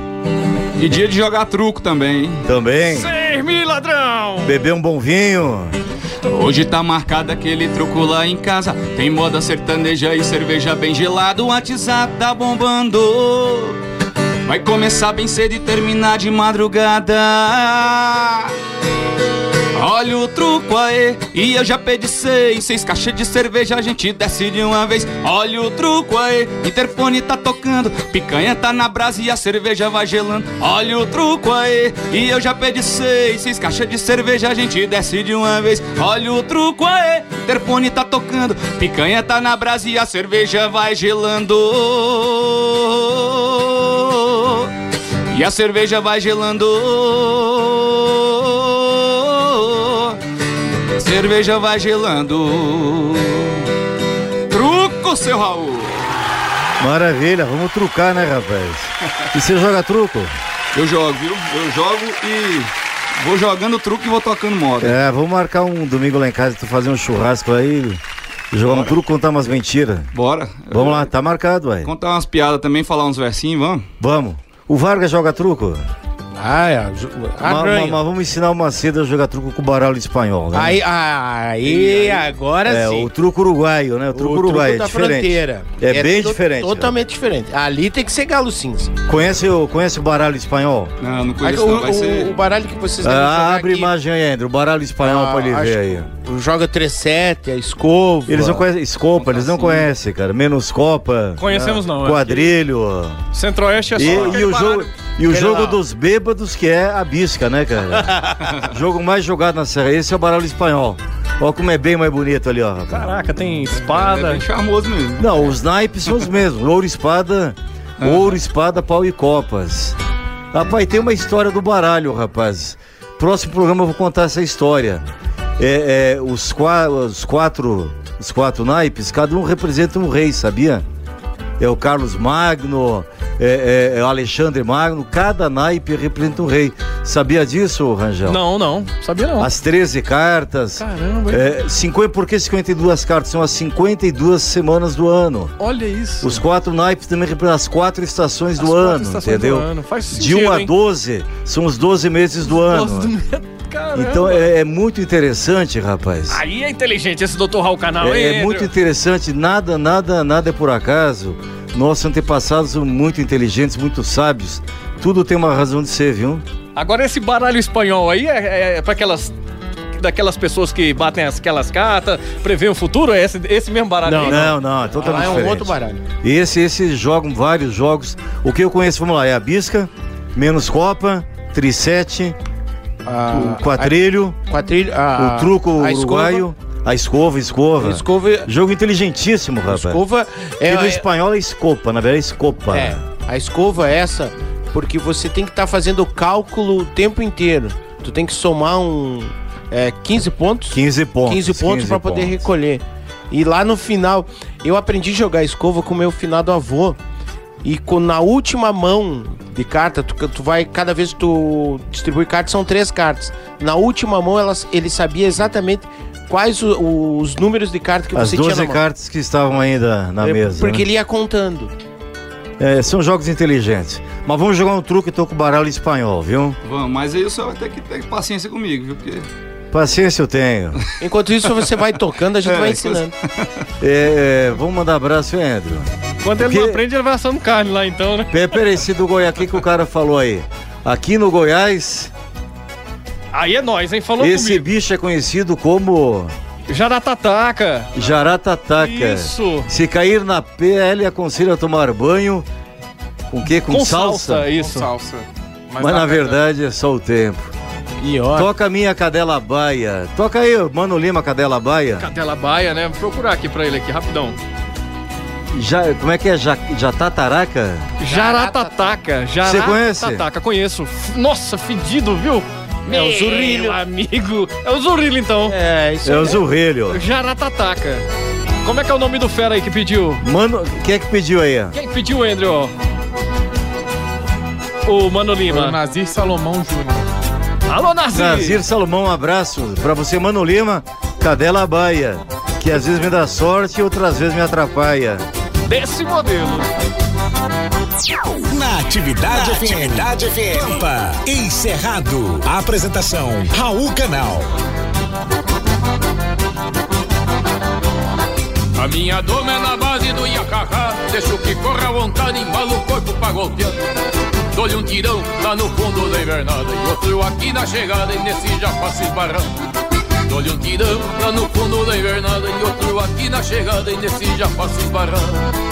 Speaker 11: E dia de jogar truco também, hein?
Speaker 1: Também.
Speaker 4: Seis mil ladrão!
Speaker 1: Beber um bom vinho.
Speaker 11: Hoje tá marcado aquele truco lá em casa. Tem moda sertaneja e cerveja bem gelado. O WhatsApp tá bombando. Vai começar bem cedo e terminar de madrugada. Olha o truco aí, e eu já pedi seis Seis caixas de cerveja, a gente desce de uma vez. Olha o truco aí, interfone tá tocando Picanha tá na brasa e a cerveja vai gelando. Olha o truco aí, e eu já pedi seis Seis caixas de cerveja, a gente desce de uma vez. Olha o truco aí, interfone tá tocando Picanha tá na brasa e a cerveja vai gelando. E a cerveja vai gelando cerveja vai gelando. Truco, seu Raul!
Speaker 1: Maravilha, vamos trucar, né, rapaz? E você joga truco?
Speaker 11: Eu jogo, viu? Eu jogo e vou jogando truco e vou tocando moda.
Speaker 1: É, vamos marcar um domingo lá em casa, tu fazer um churrasco aí, jogar um truco, contar umas mentiras.
Speaker 11: Bora.
Speaker 1: Vamos lá, tá marcado, vai.
Speaker 11: Contar umas piadas também, falar uns versinhos, vamos?
Speaker 1: Vamos. O Vargas joga truco?
Speaker 6: Ah, é.
Speaker 1: Mas, mas- vamos ensinar o Macedo a jogar truco com o baralho espanhol, né?
Speaker 6: Aí, aí, agora
Speaker 1: é,
Speaker 6: sim.
Speaker 1: o truco uruguaio, né? O truco
Speaker 6: O
Speaker 1: uruguaio
Speaker 6: truco
Speaker 1: é
Speaker 6: da
Speaker 1: diferente.
Speaker 6: fronteira.
Speaker 1: É, bem
Speaker 6: to-
Speaker 1: diferente. né?
Speaker 6: Totalmente diferente. Ali tem que ser galo cinza.
Speaker 1: Conhece, o- conhece o baralho espanhol?
Speaker 11: Não, não
Speaker 6: Aí,
Speaker 11: conheço
Speaker 6: o,
Speaker 11: não, vai
Speaker 6: o-
Speaker 11: ser...
Speaker 6: o baralho que vocês devem
Speaker 1: Ah,
Speaker 6: jogar
Speaker 1: abre a
Speaker 6: aqui,
Speaker 1: imagem aí, André. O baralho espanhol
Speaker 6: ah,
Speaker 1: pra ele ver aí.
Speaker 6: Joga 3-7, a escova.
Speaker 1: Eles não conhecem escopa, eles não conhecem, cara. Menos copa.
Speaker 4: Conhecemos não. é.
Speaker 1: Quadrilho.
Speaker 4: Centro-Oeste é só
Speaker 1: E, e o
Speaker 4: baralho.
Speaker 1: jogo, e o jogo
Speaker 6: lá.
Speaker 1: dos bêbados, que é a bisca, né, cara? jogo mais jogado na Serra. Esse é o baralho espanhol. Olha como é bem mais bonito ali, ó. rapaz.
Speaker 4: Caraca, tem
Speaker 11: É
Speaker 4: espada.
Speaker 11: bem charmoso mesmo.
Speaker 1: Não, os naipes são os mesmos. Ouro, espada, ouro, espada, pau e copas. Rapaz, tem uma história do baralho, rapaz. Próximo programa eu vou contar essa história. É, é, os, qua- os quatro, os quatro naipes, cada um representa um rei, sabia? É o Carlos Magno, é, é- é o Alexandre Magno, cada naipe representa um rei. Sabia disso, Rangel?
Speaker 4: Não, não. Sabia não.
Speaker 1: As 13 cartas.
Speaker 4: Caramba, hein?
Speaker 1: É, 50, por que 52 cartas? São as 52 semanas do ano.
Speaker 4: Olha isso.
Speaker 1: Os quatro naipes também representam as quatro estações
Speaker 4: As
Speaker 1: do
Speaker 4: quatro
Speaker 1: ano,
Speaker 4: estações
Speaker 1: entendeu?
Speaker 4: do ano. Faz
Speaker 1: De 1
Speaker 4: sentido,
Speaker 1: a
Speaker 4: hein?
Speaker 1: 12 são os 12 meses do ano.
Speaker 4: Nossa, do- Caramba.
Speaker 1: Então é, é muito interessante, rapaz.
Speaker 4: Aí é inteligente esse Dr. Raul Canal, hein,
Speaker 1: É, é
Speaker 4: Andrew?
Speaker 1: muito interessante, nada, nada, nada é por acaso. Nossos antepassados são muito inteligentes, muito sábios. Tudo tem uma razão de ser, viu?
Speaker 4: Agora esse baralho espanhol aí é, é para aquelas daquelas pessoas que batem as- aquelas cartas, prevê o futuro, é esse, esse mesmo baralho
Speaker 6: Não,
Speaker 4: aí?
Speaker 1: Não, não, é totalmente
Speaker 6: Lá é um
Speaker 1: diferente.
Speaker 6: outro baralho.
Speaker 1: Esse, esse jogam vários jogos. O que eu conheço, vamos lá, é a bisca, menos copa, trisete,
Speaker 6: A,
Speaker 1: o quadrilho,
Speaker 6: a, quadrilho, a,
Speaker 1: o truco
Speaker 6: a escova-
Speaker 1: uruguaio, a escova, escova.
Speaker 6: A escova,
Speaker 1: Jogo inteligentíssimo, rapaz.
Speaker 6: escova
Speaker 1: E
Speaker 6: é,
Speaker 1: no
Speaker 6: é,
Speaker 1: espanhol é escopa, na verdade é escopa.
Speaker 6: é, a escova é essa porque você tem que estar fazendo o cálculo o tempo inteiro. Tu tem que somar um é, 15 pontos.
Speaker 1: 15 pontos.
Speaker 6: 15 pontos para poder recolher. E lá no final, eu aprendi a jogar escova com meu finado avô. E com, na última mão de carta, tu, tu vai, cada vez que tu distribui cartas, são três cartas. Na última mão, elas, ele sabia exatamente quais o- os números de carta que
Speaker 1: As
Speaker 6: você tinha
Speaker 1: 12
Speaker 6: na mão.
Speaker 1: cartas que estavam ainda na
Speaker 6: É,
Speaker 1: mesa.
Speaker 6: Porque
Speaker 1: né?
Speaker 6: ele ia contando.
Speaker 1: É, são jogos inteligentes. Mas vamos jogar um truque, tô com baralho espanhol, viu?
Speaker 11: Vamos, mas aí o senhor vai ter que ter paciência comigo, viu? Porque
Speaker 1: Paciência eu tenho.
Speaker 6: Enquanto isso, você vai tocando, a gente
Speaker 11: É,
Speaker 6: vai ensinando.
Speaker 1: É, é, vamos mandar abraço, Andrew.
Speaker 4: Quando ele
Speaker 1: Que-
Speaker 4: não aprende, ele vai assando carne lá então, né?
Speaker 1: Pé, Peraí, esse do Goiás, o que, que o cara falou aí? Aqui no Goiás,
Speaker 4: Aí é nós, hein? Falou
Speaker 1: esse
Speaker 4: comigo.
Speaker 1: bicho é conhecido como
Speaker 4: Jaratataca.
Speaker 1: jaratataca.
Speaker 4: Isso.
Speaker 1: Se cair na PL, aconselho a tomar banho. Com o quê? Com,
Speaker 4: Com
Speaker 1: salsa?
Speaker 4: salsa,
Speaker 5: Com
Speaker 4: isso.
Speaker 5: salsa.
Speaker 1: Mas na verdade é só o tempo.
Speaker 6: E ó,
Speaker 1: Toca a minha cadela baia. Toca aí, Mano Lima, cadela baia.
Speaker 4: Cadela Baia, né? Vou procurar aqui pra ele aqui, rapidão.
Speaker 1: Já, como é que é? Já, jatataraca?
Speaker 4: Jaratataca.
Speaker 1: Você conhece?
Speaker 4: Jaratataca, conheço. Nossa, fedido, viu?
Speaker 6: É o zurrilho.
Speaker 4: Meu amigo. É o zurrilho, então.
Speaker 6: é isso
Speaker 1: É o zurrilho.
Speaker 4: Jaratataca. Como é que é o nome do fera aí que pediu?
Speaker 1: Mano, quem é que pediu aí?
Speaker 4: Quem que pediu, Andrew? O Mano
Speaker 5: Foi o
Speaker 4: Lima.
Speaker 5: Nazir Salomão Júnior.
Speaker 4: Alô, Nazir.
Speaker 1: Nazir Salomão, um abraço pra você, Mano Lima, cadela baia. Que às vezes me dá sorte e outras vezes me atrapalha.
Speaker 4: Desse modelo.
Speaker 2: Na Atividade FM. Atividade FM. Pampa, encerrado. A apresentação, Raul Canal.
Speaker 8: A minha doma é na base do Iacacá Deixo que corra à vontade, embalo o corpo pra golpear Dou-lhe um tirão lá no fundo da invernada E outro aqui na chegada e nesse já faço esbarrar Dou-lhe um tirão lá no fundo da invernada E outro aqui na chegada e nesse já faço esbarrar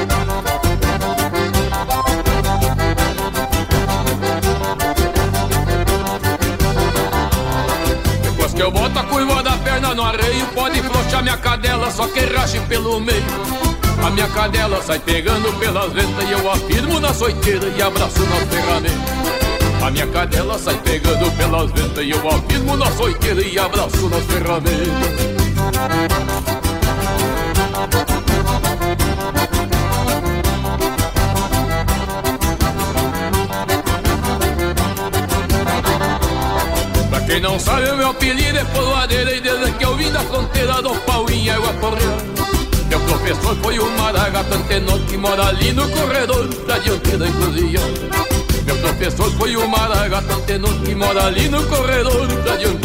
Speaker 8: eu boto a curva da perna no arreio Pode flochar minha cadela, só que rache pelo meio A minha cadela sai pegando pelas ventas e eu afirmo na soiteira e abraço nas ferramentas. A minha cadela sai pegando pelas ventas e eu afirmo na soiteira e abraço nas ferramentas. Não sabe, o meu apelido é Poloadeira E desde que eu vim da fronteira do pau em água porreira meu professor foi o Maragato Antenor que mora ali no corredor da dianteira encruzilhada. Meu professor foi o Maragato Antenor que mora ali no corredor da dianteira.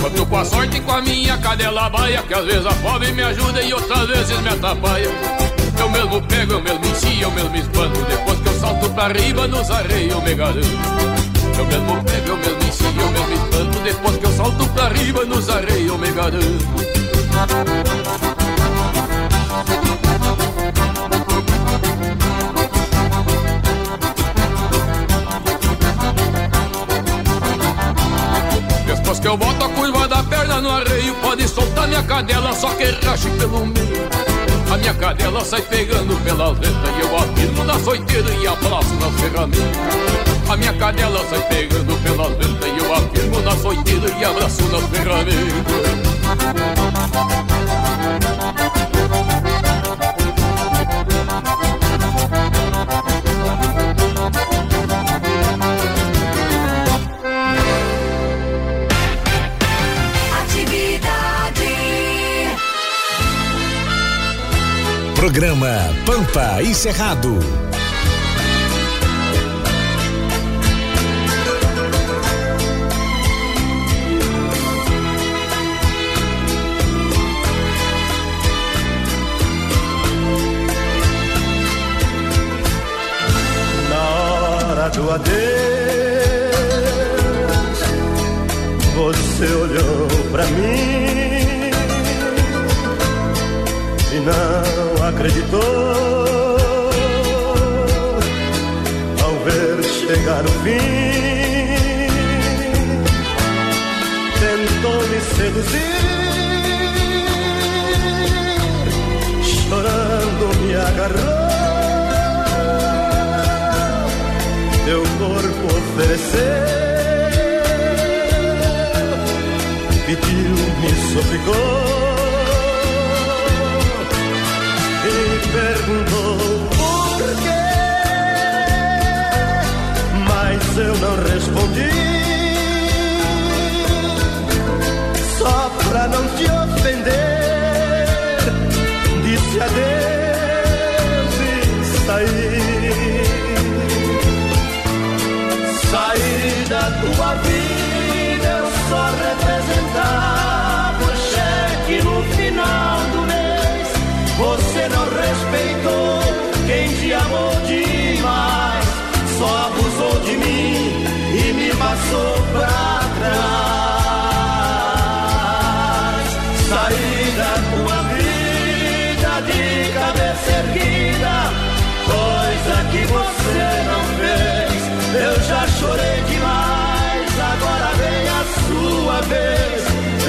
Speaker 8: Conto com a sorte com a minha cadela baia Que às vezes a fome me ajuda e outras vezes me atrapalha. Eu mesmo pego, eu mesmo enchio, eu mesmo espanto. Depois que eu salto pra riba nos arreios eu me garanto Eu mesmo pego, eu mesmo enchio, eu mesmo espanto. Depois que eu salto pra riba nos arreios eu me garanto eu boto a curva da perna no arreio Pode soltar minha cadela, só que rache pelo meio. A minha cadela sai pegando pela venta E eu afirmo na soiteira e abraço nas ferramentas A minha cadela sai pegando pela venta E eu afirmo na soiteira e abraço nas ferramentas
Speaker 2: Programa Pampa e Cerrado.
Speaker 3: Na hora do adeus, você olhou pra mim acreditou ao ver chegar o fim. Tentou me seduzir, chorando me agarrou. teu corpo ofereceu, pediu, me suplicou perguntou por quê, mas eu não respondi. Só pra não te ofender, disse adeus passou pra trás. Saí da tua vida de cabeça erguida, coisa que você não fez. Eu já chorei demais, agora vem a sua vez.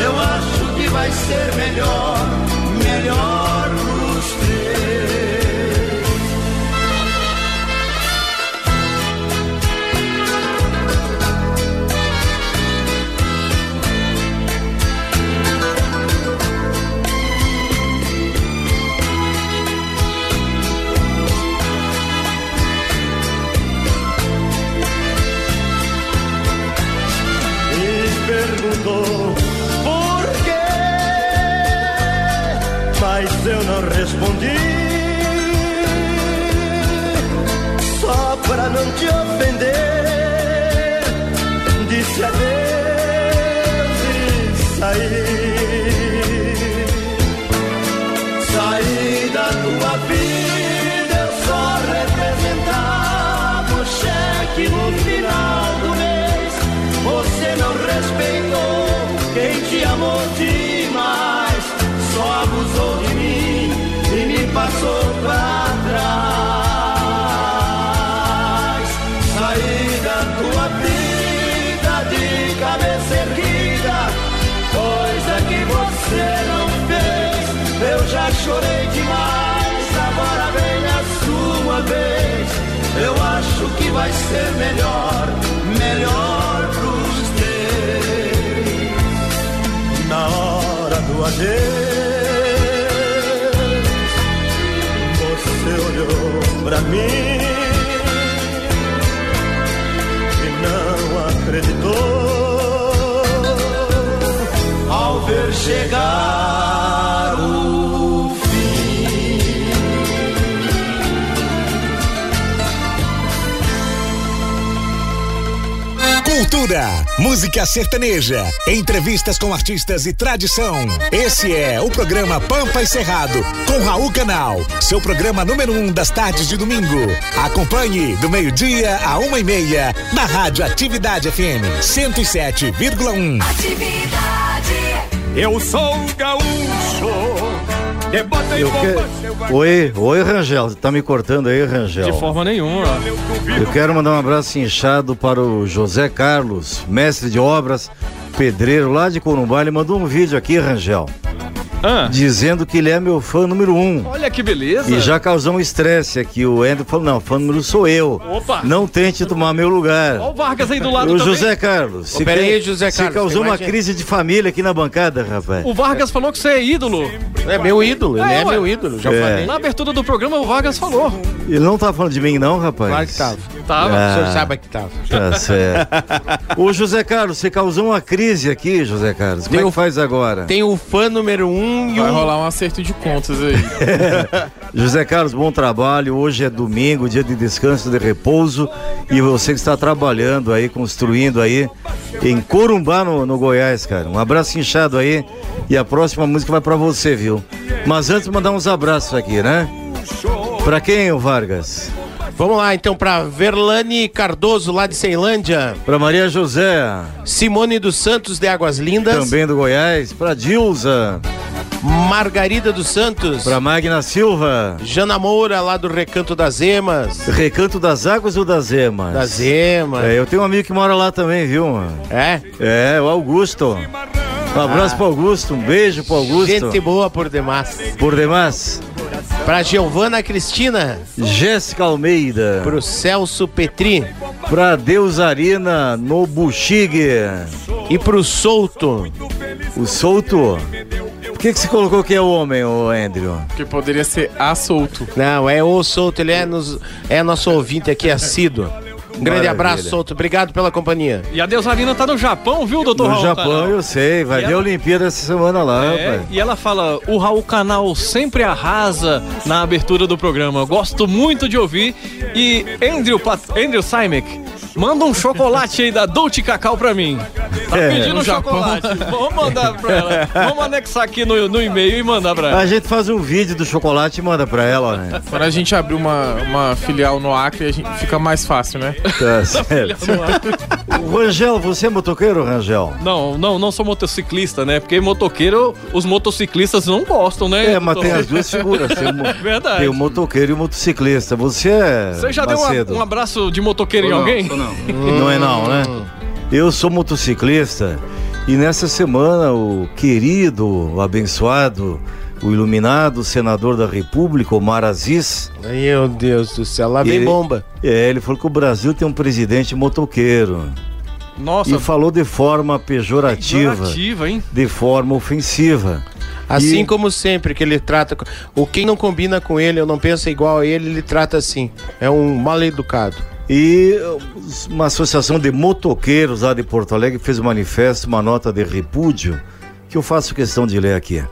Speaker 3: Eu acho que vai ser melhor, melhor por quê, mas eu não respondi. Só pra não te ofender, disse adeus
Speaker 9: vai ser melhor, melhor pros teus.
Speaker 3: Na hora do adeus, você olhou pra mim e não acreditou
Speaker 9: ao ver chegar
Speaker 2: Cultura, música sertaneja, entrevistas com artistas e tradição. Esse é o programa Pampa e Cerrado, com Raul Canal, seu programa número um das tardes de domingo. Acompanhe do meio-dia a uma e meia, na Rádio Atividade FM 107,1.
Speaker 7: Eu sou o gaúcho.
Speaker 1: Eu que... Oi, oi, Rangel. Tá me cortando aí, Rangel?
Speaker 4: De forma nenhuma.
Speaker 1: Eu quero mandar um abraço inchado para o José Carlos, mestre de obras, pedreiro lá de Corumbá. Ele mandou um vídeo aqui, Rangel,
Speaker 4: Ah,
Speaker 1: dizendo que ele é meu fã número um.
Speaker 4: olha que beleza.
Speaker 1: E já causou um estresse aqui. O Andrew falou: não, fã número sou eu.
Speaker 4: Opa.
Speaker 1: Não tente tomar meu lugar.
Speaker 4: Olha o Vargas aí do lado
Speaker 1: O
Speaker 4: também.
Speaker 1: José Carlos.
Speaker 6: Ô, pera aí, José
Speaker 1: Você
Speaker 6: Carlos,
Speaker 1: causou uma crise de família aqui na bancada, rapaz.
Speaker 4: O Vargas falou que você é ídolo.
Speaker 6: É meu ídolo, ele
Speaker 4: É,
Speaker 6: é,
Speaker 4: ué.
Speaker 6: meu ídolo, já
Speaker 1: É.
Speaker 6: falei.
Speaker 4: Na abertura do programa, o Vargas falou.
Speaker 1: Ele não tá falando de mim, não, rapaz.
Speaker 6: Claro que tava.
Speaker 4: Tava.
Speaker 6: O
Speaker 1: Ah.
Speaker 6: senhor sabe que tava.
Speaker 1: Tá certo. Ô, José Carlos, você causou uma crise aqui, José Carlos. Como é que faz agora?
Speaker 6: Tem o fã número um e
Speaker 5: Vai
Speaker 6: um.
Speaker 5: rolar um acerto de contas aí.
Speaker 1: José Carlos, bom trabalho. Hoje é domingo, dia de descanso, de repouso. E você que está trabalhando aí, construindo aí em Corumbá, no, no Goiás, cara. Um abraço inchado aí. E a próxima música vai pra você, viu? Mas antes, mandar uns abraços aqui, né? Pra quem, o Vargas?
Speaker 6: Vamos lá então pra Verlane Cardoso, lá de Ceilândia.
Speaker 1: Pra Maria José,
Speaker 6: Simone dos Santos, de Águas Lindas.
Speaker 1: também do Goiás. Pra Dilza,
Speaker 6: Margarida dos Santos.
Speaker 1: pra Magna Silva.
Speaker 6: Jana Moura, lá do Recanto das Emas.
Speaker 1: Recanto das Águas ou das Emas?
Speaker 6: Das Emas.
Speaker 1: É, eu tenho um amigo que mora lá também, viu? mano?
Speaker 6: É?
Speaker 1: É, o Augusto. Um abraço pro Augusto, um beijo pro Augusto.
Speaker 6: Gente boa por demais.
Speaker 1: Por demais,
Speaker 6: Pra Giovana Cristina.
Speaker 1: Jéssica Almeida.
Speaker 6: Pro Celso Petri.
Speaker 1: Pra Deusarina Nobuchigue.
Speaker 6: E pro Souto.
Speaker 1: O Souto. Por que, que você colocou que é o homem, ô Andrew?
Speaker 5: Que poderia ser assolto.
Speaker 6: Não, é o Souto, ele é, nos, é nosso ouvinte aqui, assíduo. Um grande
Speaker 1: Maravilha.
Speaker 6: abraço, Souto. Obrigado pela companhia.
Speaker 4: E a Deusarina tá no Japão, viu, doutor
Speaker 1: No
Speaker 4: Raul
Speaker 1: Japão,
Speaker 4: Canal?
Speaker 1: eu sei. Vai
Speaker 4: E
Speaker 1: ver a
Speaker 4: ela-
Speaker 1: Olimpíada essa semana lá,
Speaker 4: É,
Speaker 1: rapaz.
Speaker 4: e ela fala: o Raul Canal sempre arrasa na abertura do programa. Gosto muito de ouvir. E Andrew, Pat Andrew Simek, manda um chocolate aí da Dolce Cacau pra mim. Tá
Speaker 1: É,
Speaker 4: pedindo um chocolate. Vamos mandar pra ela. Vamos anexar aqui no, no e-mail e mandar pra ela.
Speaker 1: A gente faz um vídeo do chocolate e manda pra ela, né?
Speaker 5: Quando a gente abrir uma, uma filial no Acre, a gente fica mais fácil, né?
Speaker 1: Tá certo. O Rangel, você é motoqueiro, Rangel?
Speaker 4: Não, não, não sou motociclista, né? Porque motoqueiro, os motociclistas não gostam, né?
Speaker 1: É, mas tem as duas figuras. Tem o, mo-
Speaker 4: Verdade.
Speaker 1: tem o motoqueiro e o motociclista. Você é.
Speaker 4: Você já deu uma-
Speaker 1: Macedo.
Speaker 4: um abraço de motoqueiro em alguém?
Speaker 1: Não é não, né? Eu sou motociclista e nessa semana o querido, o abençoado, o iluminado senador da República, Omar Aziz,
Speaker 6: Meu Deus do céu, lá vem
Speaker 1: Ele-
Speaker 6: bomba.
Speaker 1: é, ele falou que o Brasil tem um presidente motoqueiro
Speaker 4: Nossa,
Speaker 1: e falou de forma pejorativa,
Speaker 4: pejorativa, hein?
Speaker 1: de forma ofensiva.
Speaker 6: Assim
Speaker 1: E-
Speaker 6: como sempre que ele trata. O quem não combina com ele, eu não penso igual a ele, ele trata assim. É um mal educado.
Speaker 1: E uma associação de motoqueiros lá de Porto Alegre fez um manifesto, uma nota de repúdio, que eu faço questão de ler aqui.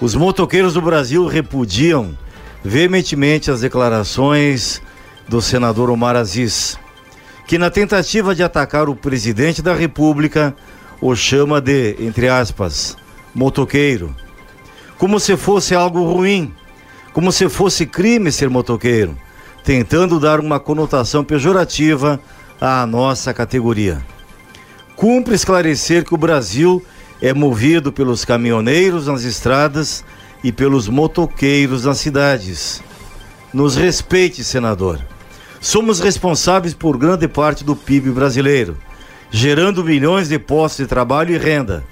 Speaker 1: Os motoqueiros do Brasil repudiam veementemente as declarações do senador Omar Aziz, que na tentativa de atacar o presidente da República o chama de, entre aspas, motoqueiro, como se fosse algo ruim, como se fosse crime ser motoqueiro, tentando dar uma conotação pejorativa à nossa categoria. Cumpre esclarecer que o Brasil é movido pelos caminhoneiros nas estradas e pelos motoqueiros nas cidades. Nos respeite, senador. Somos responsáveis por grande parte do PIB brasileiro, gerando milhões de postos de trabalho e renda.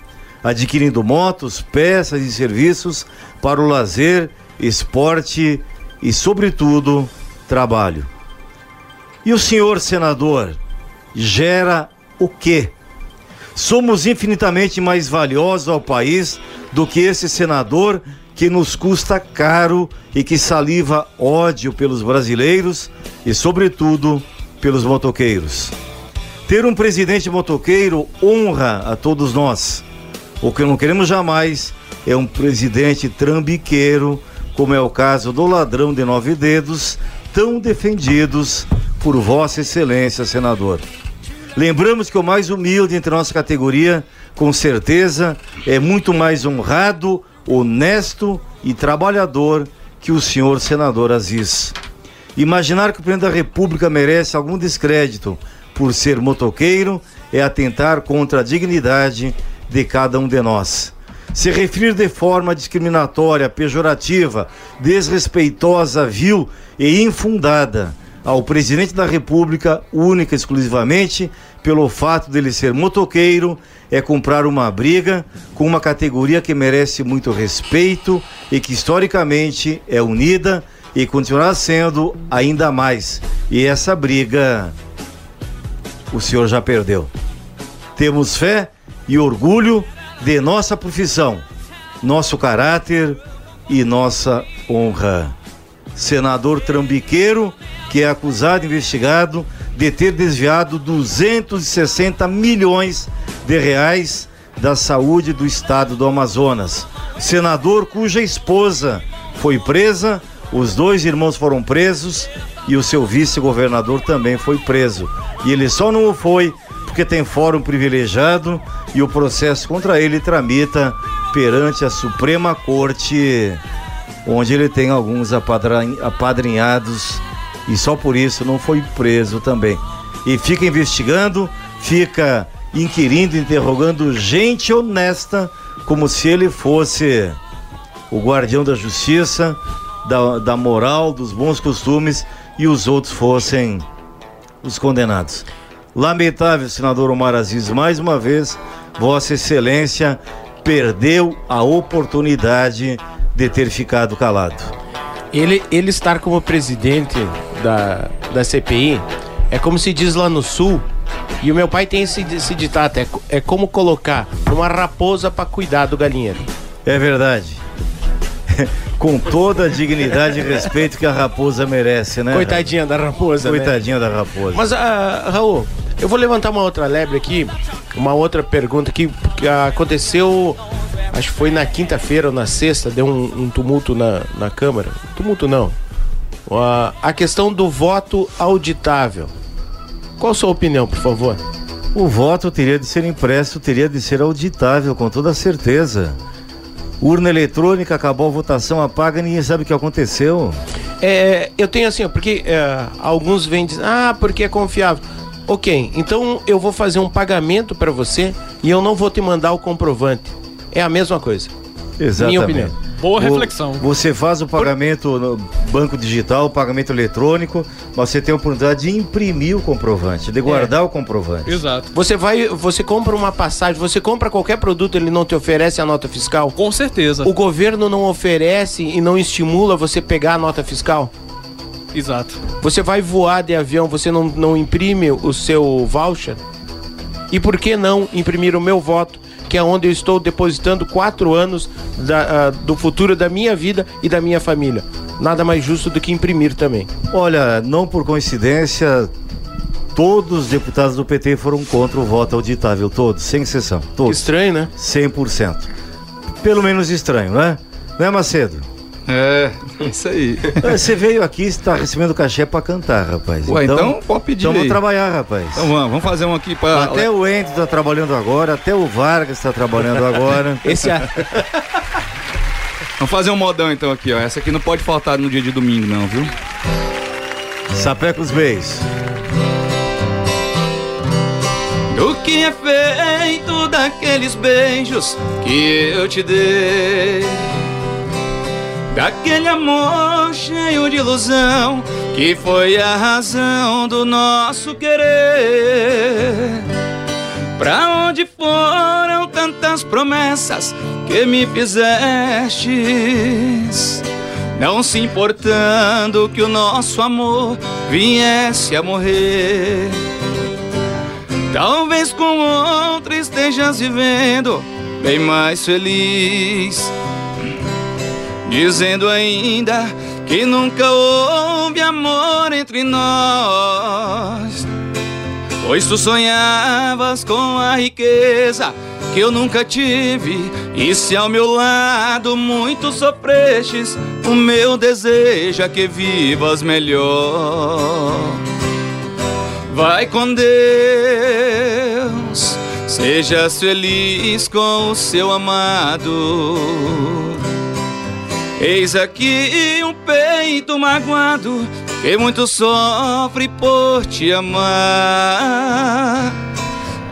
Speaker 1: adquirindo motos, peças e serviços para o lazer, esporte e, sobretudo, trabalho. E o senhor senador gera o quê? Somos infinitamente mais valiosos ao país do que esse senador que nos custa caro e que saliva ódio pelos brasileiros e, sobretudo, pelos motoqueiros. Ter um presidente motoqueiro honra a todos nós. O que não queremos jamais é um presidente trambiqueiro, como é o caso do ladrão de nove dedos, tão defendidos por Vossa Excelência, senador. Lembramos que o mais humilde entre nossa categoria, com certeza, é muito mais honrado, honesto e trabalhador que o senhor senador Aziz. Imaginar que o presidente da República merece algum descrédito por ser motoqueiro é atentar contra a dignidade de cada um de nós. Se referir de forma discriminatória, pejorativa, desrespeitosa, vil e infundada ao presidente da República, única e exclusivamente pelo fato dele ser motoqueiro, é comprar uma briga com uma categoria que merece muito respeito e que historicamente é unida e continuará sendo ainda mais. E essa briga o senhor já perdeu. Temos fé e orgulho de nossa profissão, nosso caráter e nossa honra. Senador trambiqueiro que é acusado e investigado de ter desviado 260 milhões de reais da saúde do estado do Amazonas. Senador cuja esposa foi presa, os dois irmãos foram presos e o seu vice-governador também foi preso. E ele só não foi porque tem fórum privilegiado e o processo contra ele tramita perante a Suprema Corte, onde ele tem alguns apadrinhados e só por isso não foi preso também. E fica investigando, fica inquirindo, interrogando gente honesta, como se ele fosse o guardião da justiça, da, da moral, dos bons costumes e os outros fossem os condenados. Lamentável, senador Omar Aziz, mais uma vez, Vossa Excelência perdeu a oportunidade de ter ficado calado.
Speaker 6: Ele, ele estar como presidente da, da CPI é como se diz lá no sul, e o meu pai tem esse, esse ditado: é, é como colocar uma raposa para cuidar do galinheiro.
Speaker 1: É verdade. Com toda a dignidade e respeito que a raposa merece, né?
Speaker 6: Coitadinha da raposa.
Speaker 1: Né? Coitadinha né? da raposa.
Speaker 6: Mas, uh, Raul, eu vou levantar uma outra lebre aqui, uma outra pergunta que, que aconteceu, acho que foi na quinta-feira ou na sexta, deu um, um tumulto na, na Câmara. Tumulto não, a questão do voto auditável. Qual a sua opinião, por favor?
Speaker 1: O voto teria de ser impresso, teria de ser auditável, com toda certeza. Urna eletrônica, acabou a votação, apaga, ninguém sabe o que aconteceu.
Speaker 6: É, eu tenho assim, porque é, alguns vêm dizer, ah, porque é confiável. Ok, então eu vou fazer um pagamento para você e eu não vou te mandar o comprovante. É a mesma coisa.
Speaker 1: Exatamente. Minha opinião.
Speaker 4: Boa reflexão.
Speaker 1: Você faz o pagamento no banco digital, o pagamento eletrônico, mas você tem a oportunidade de imprimir o comprovante, de guardar é. o comprovante.
Speaker 6: Exato. Você vai, você compra uma passagem, você compra qualquer produto, ele não te oferece a nota fiscal?
Speaker 4: Com certeza.
Speaker 6: O governo não oferece e não estimula você pegar a nota fiscal?
Speaker 4: Exato.
Speaker 6: Você vai voar de avião, você não, não imprime o seu voucher? E por que não imprimir o meu voto que é onde eu estou depositando quatro anos da, uh, do futuro da minha vida e da minha família. Nada mais justo do que imprimir também.
Speaker 1: Olha, não por coincidência, todos os deputados do PT foram contra o voto auditável, todos, sem exceção. Todos.
Speaker 6: Estranho, né?
Speaker 1: 100%. Pelo menos estranho, né? Né, Macedo?
Speaker 11: É, isso aí.
Speaker 1: É, você veio aqui e está recebendo cachê para cantar, rapaz.
Speaker 11: Ué, então, então pode pedir.
Speaker 1: Então vamos trabalhar, rapaz.
Speaker 11: Então vamos, vamos fazer um aqui para.
Speaker 1: Até o Endo está trabalhando agora, até o Vargas está trabalhando agora.
Speaker 6: Esse é.
Speaker 11: Vamos fazer um modão então aqui, ó. Essa aqui não pode faltar no dia de domingo, não, viu?
Speaker 1: Sapecos Beis.
Speaker 11: Do que é feito daqueles beijos que eu te dei? Daquele amor cheio de ilusão que foi a razão do nosso querer. Pra onde foram tantas as promessas que me fizestes. Não se importando que o nosso amor viesse a morrer. Talvez com outro estejas vivendo bem mais feliz. Dizendo ainda que nunca houve amor entre nós. Pois tu sonhavas com a riqueza que eu nunca tive. E se ao meu lado muito sofrestes, o meu desejo é que vivas melhor. Vai com Deus, sejas feliz com o seu amado. Eis aqui um peito magoado que muito sofre por te amar.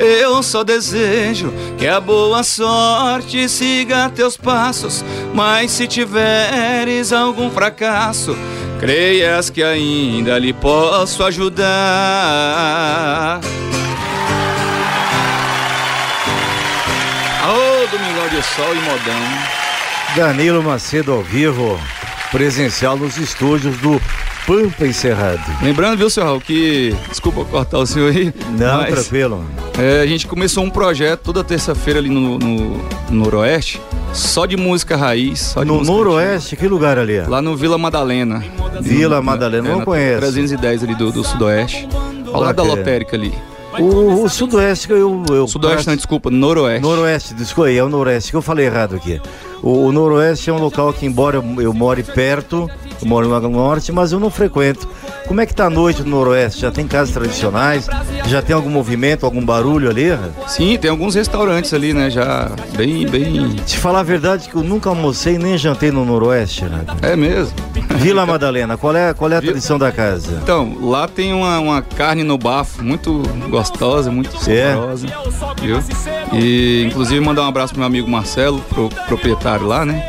Speaker 11: Eu só desejo que a boa sorte siga teus passos, mas se tiveres algum fracasso, creias que ainda lhe posso ajudar. Ô, Domingão de Sol e Modão.
Speaker 1: Danilo Macedo ao vivo, presencial nos estúdios do Pampa Encerrado.
Speaker 11: Lembrando, viu, seu Raul, que. Desculpa cortar o senhor aí.
Speaker 1: Não,
Speaker 11: mas,
Speaker 1: tranquilo.
Speaker 11: é, a gente começou um projeto toda terça-feira ali no, no, no Noroeste, só de música raiz. Só de
Speaker 1: No
Speaker 11: música
Speaker 1: Noroeste, que lugar ali?
Speaker 11: antiga. Lá no Vila Madalena.
Speaker 1: Vila Madalena, não
Speaker 11: na
Speaker 1: conheço.
Speaker 11: 310 ali do, do Sudoeste. Ao lado da lotérica ali.
Speaker 1: O, o Sudoeste que eu. eu
Speaker 11: Sudoeste, não, desculpa, Noroeste.
Speaker 1: Noroeste, desculpa é o Noroeste que eu falei errado aqui. O, Noroeste é um local que, embora eu, eu more perto, eu moro no Norte, mas eu não frequento. Como é que tá a noite no Noroeste? Já tem casas tradicionais? Já tem algum movimento, algum barulho ali?
Speaker 11: Sim, tem alguns restaurantes ali, né? Já bem, bem.
Speaker 1: Te falar a verdade que eu nunca almocei nem jantei no Noroeste, né?
Speaker 11: É mesmo.
Speaker 1: Vila Madalena, qual é, qual é a tradição da casa?
Speaker 11: Então, lá tem uma, uma carne no bafo muito gostosa, muito
Speaker 1: É?
Speaker 11: saborosa. Viu? E inclusive mandar um abraço pro meu amigo Marcelo, pro proprietário lá, né?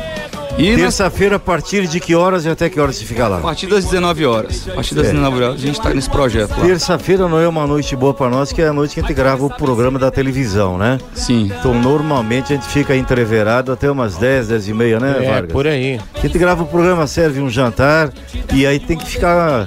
Speaker 11: E
Speaker 1: Terça-feira, a partir de que horas e até que horas você fica lá?
Speaker 11: a partir das 19 horas. A partir das
Speaker 1: É.
Speaker 11: 19 horas a gente tá nesse projeto lá.
Speaker 1: Terça-feira não é uma noite boa pra nós, que é a noite que a gente grava o programa da televisão, né?
Speaker 11: Sim.
Speaker 1: Então, normalmente a gente fica entreverado até umas 10, 10 e meia, né,
Speaker 6: É,
Speaker 1: Vargas?
Speaker 6: por aí.
Speaker 1: A gente grava o programa, serve um jantar e aí tem que ficar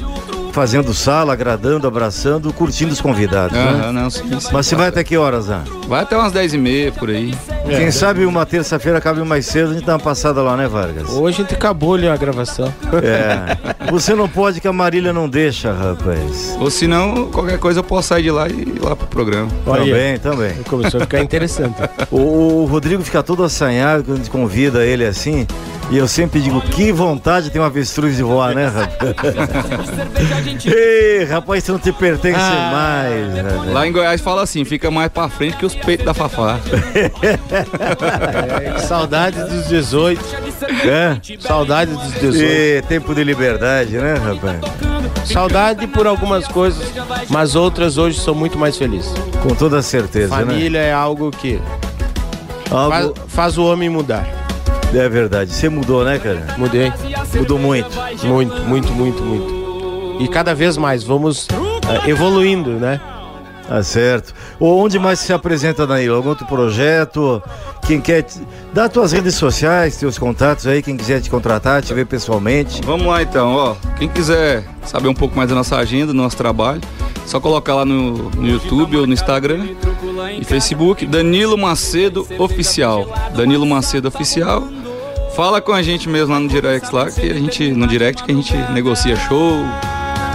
Speaker 1: fazendo sala, agradando, abraçando, curtindo os convidados, né?
Speaker 11: Não, sim, sim.
Speaker 1: Mas você vai até que horas, né?
Speaker 11: Vai até umas 10 e meia por aí.
Speaker 1: Quem sabe uma terça-feira cabe mais cedo, a gente dá uma passada lá, né, Vargas?
Speaker 6: Hoje a gente acabou ali a gravação.
Speaker 1: É. Você não pode que a Marília não deixa, rapaz.
Speaker 11: Ou se não, qualquer coisa eu posso sair de lá e ir lá pro programa.
Speaker 6: Olha.
Speaker 1: Também, também.
Speaker 6: Começou a ficar interessante.
Speaker 1: O, o Rodrigo fica todo assanhado quando a gente convida ele assim. E eu sempre digo, que vontade tem uma avestruz de voar, né, rapaz? Ei, rapaz, você não te pertence
Speaker 6: Ah.
Speaker 1: mais. né?
Speaker 11: Lá em Goiás fala assim, fica mais pra frente que os peitos da Fafá.
Speaker 6: É, saudades dos 18.
Speaker 1: É?
Speaker 6: Saudades dos 18.
Speaker 1: E tempo de liberdade, né, rapaz?
Speaker 6: Saudade por algumas coisas, mas outras hoje sou muito mais feliz.
Speaker 1: Com toda certeza, né?
Speaker 6: Família é algo que faz,
Speaker 1: Algo...
Speaker 6: faz o homem mudar.
Speaker 1: É verdade. Você mudou, né, cara?
Speaker 6: Mudei.
Speaker 1: Mudou muito.
Speaker 6: Muito, muito, muito, muito. E cada vez mais vamos eh, evoluindo, né?
Speaker 1: Tá certo. Ou onde mais se apresenta, Danilo? Algum outro projeto? Quem quer. te- Dá tuas redes sociais, teus contatos aí, quem quiser te contratar, te ver pessoalmente.
Speaker 11: Vamos lá então, ó. Quem quiser saber um pouco mais da nossa agenda, do nosso trabalho, só colocar lá no, no YouTube ou no Instagram e Facebook, Danilo Macedo Oficial. Danilo Macedo Oficial. Fala com a gente mesmo lá no direct lá, que a gente. No direct que a gente negocia show.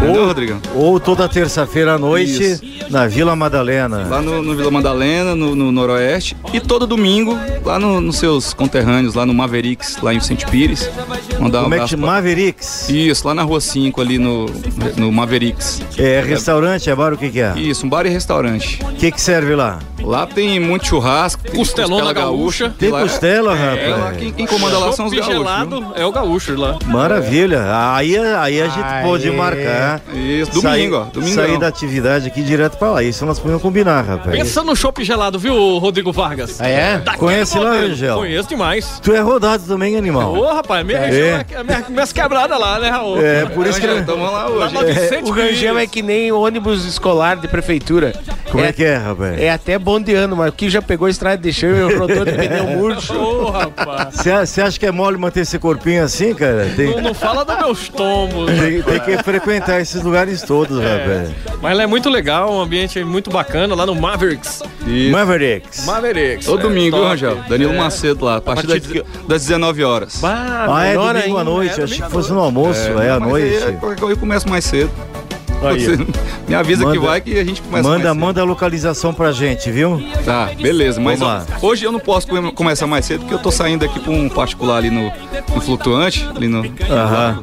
Speaker 11: Entendeu, Rodrigão?
Speaker 1: Ou toda terça-feira à noite
Speaker 11: Isso.
Speaker 1: na Vila Madalena.
Speaker 11: Lá no, no Vila Madalena, no, no Noroeste. E todo domingo, lá no- nos seus conterrâneos, lá no Mavericks, lá em Vicente Pires. Mandar um
Speaker 1: Como é que
Speaker 11: pra-
Speaker 1: Mavericks.
Speaker 11: Isso, lá na rua 5, ali no, no Mavericks.
Speaker 1: É restaurante, é bar, o que que é?
Speaker 11: Isso, um bar e restaurante.
Speaker 1: O que que serve lá?
Speaker 11: Lá tem muito churrasco, tem
Speaker 4: Costelão da gaúcha.
Speaker 1: Tem
Speaker 11: Lá-
Speaker 1: costela,
Speaker 11: É, lá
Speaker 1: rapaz?
Speaker 11: quem, quem comanda lá são os gaúchos.
Speaker 4: gelado é o gaúcho lá.
Speaker 1: Maravilha. Aí, aí a gente
Speaker 6: Aê.
Speaker 1: pode marcar.
Speaker 11: Isso, domingo,
Speaker 1: sair,
Speaker 11: ó. Domingo.
Speaker 1: Sair da atividade aqui direto pra lá. Isso nós podemos combinar, rapaz.
Speaker 4: Pensa no chopp gelado, viu, Rodrigo Vargas?
Speaker 6: Ah, é?
Speaker 4: Daquele
Speaker 1: Conhece lá. Rangel?
Speaker 4: Conheço demais.
Speaker 1: Tu é rodado também, animal.
Speaker 4: Ô, rapaz, minha
Speaker 1: É.
Speaker 4: região é, minha, minhas quebradas lá, né, Raul?
Speaker 1: É, por isso que.
Speaker 11: Vamos lá
Speaker 4: Lá
Speaker 11: hoje.
Speaker 4: no Vicente
Speaker 6: O Rangel é que nem ônibus escolar de prefeitura.
Speaker 1: Como é, que é, rapaz?
Speaker 6: É até bom de ano, mas o que já pegou estrada de chão e rodou de pneu murcho.
Speaker 4: Ô, rapaz.
Speaker 1: Você acha que é mole manter esse corpinho assim, cara? Tem,
Speaker 4: Não, não fala dos meus tombos.
Speaker 1: tem- tem que frequentar esses lugares todos, rapaz.
Speaker 4: Mas ela é muito legal, um ambiente muito bacana lá no Mavericks.
Speaker 11: E
Speaker 1: Mavericks.
Speaker 4: Mavericks.
Speaker 11: todo
Speaker 4: é,
Speaker 11: domingo,
Speaker 4: top.
Speaker 11: Rangel? Danilo
Speaker 4: É.
Speaker 11: Macedo lá, a partir
Speaker 6: partir
Speaker 11: das, das 19 horas.
Speaker 6: Bah,
Speaker 1: Ah, é domingo à noite.
Speaker 4: é
Speaker 1: Achei que
Speaker 4: à
Speaker 1: fosse no almoço, é, à
Speaker 11: mas
Speaker 1: noite.
Speaker 11: coisa eu começo mais cedo. Me avisa que
Speaker 1: Manda-
Speaker 11: vai que a gente começa
Speaker 1: Manda,
Speaker 11: cedo.
Speaker 1: manda a localização pra gente, viu?
Speaker 11: Tá, beleza. Mas
Speaker 1: Vamos lá.
Speaker 11: hoje eu não posso come- começar mais cedo porque eu tô saindo aqui pra um particular ali no, no flutuante, ali no.
Speaker 1: Aham.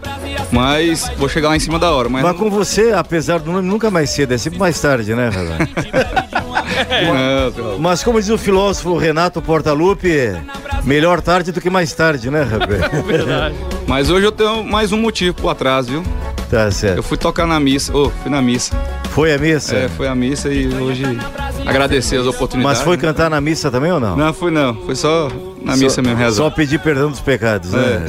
Speaker 11: Mas vou chegar lá em cima da hora. Mas,
Speaker 1: Mas com você, apesar do nome, nunca mais cedo, é sempre mais tarde, né,
Speaker 11: não.
Speaker 1: Mas como diz o filósofo Renato Portaluppi, melhor tarde do que mais tarde, né, rapaz?
Speaker 4: Verdade.
Speaker 11: Mas hoje eu tenho mais um motivo pro atraso, viu?
Speaker 1: Tá
Speaker 11: Eu
Speaker 1: certo.
Speaker 11: fui tocar na missa. Ô, fui na missa.
Speaker 1: Foi a missa?
Speaker 11: É, foi a missa e hoje agradecer as oportunidades.
Speaker 1: Mas foi cantar na missa também ou não?
Speaker 11: Não, fui não. Foi só na
Speaker 1: Só-
Speaker 11: missa mesmo, rezar.
Speaker 1: Só pedir perdão dos pecados, né?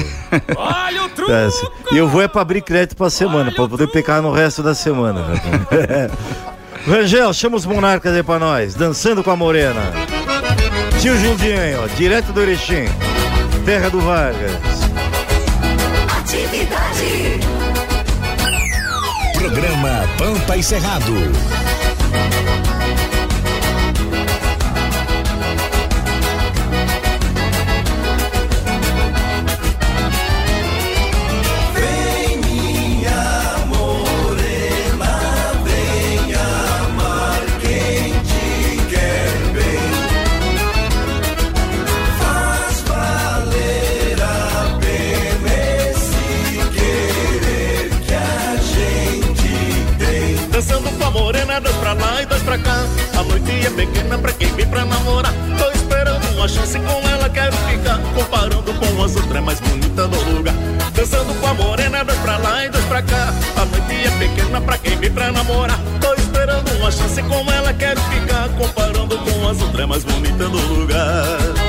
Speaker 4: Olha o truque.
Speaker 1: Tá certo. E eu vou é pra abrir crédito pra semana, pra poder pecar no resto da semana. rapaz. Rangel, chama os monarcas aí pra nós, dançando com a morena. Tio Jundinho ó, direto do Erechim, terra do Vargas.
Speaker 3: Pampa e Cerrado.
Speaker 12: É mais bonita do lugar. Dançando com a morena, dois pra lá e dois pra cá. A noite é pequena pra quem vem pra namorar. Tô esperando uma chance com ela, quero ficar. Comparando com as outras, mais bonita do lugar.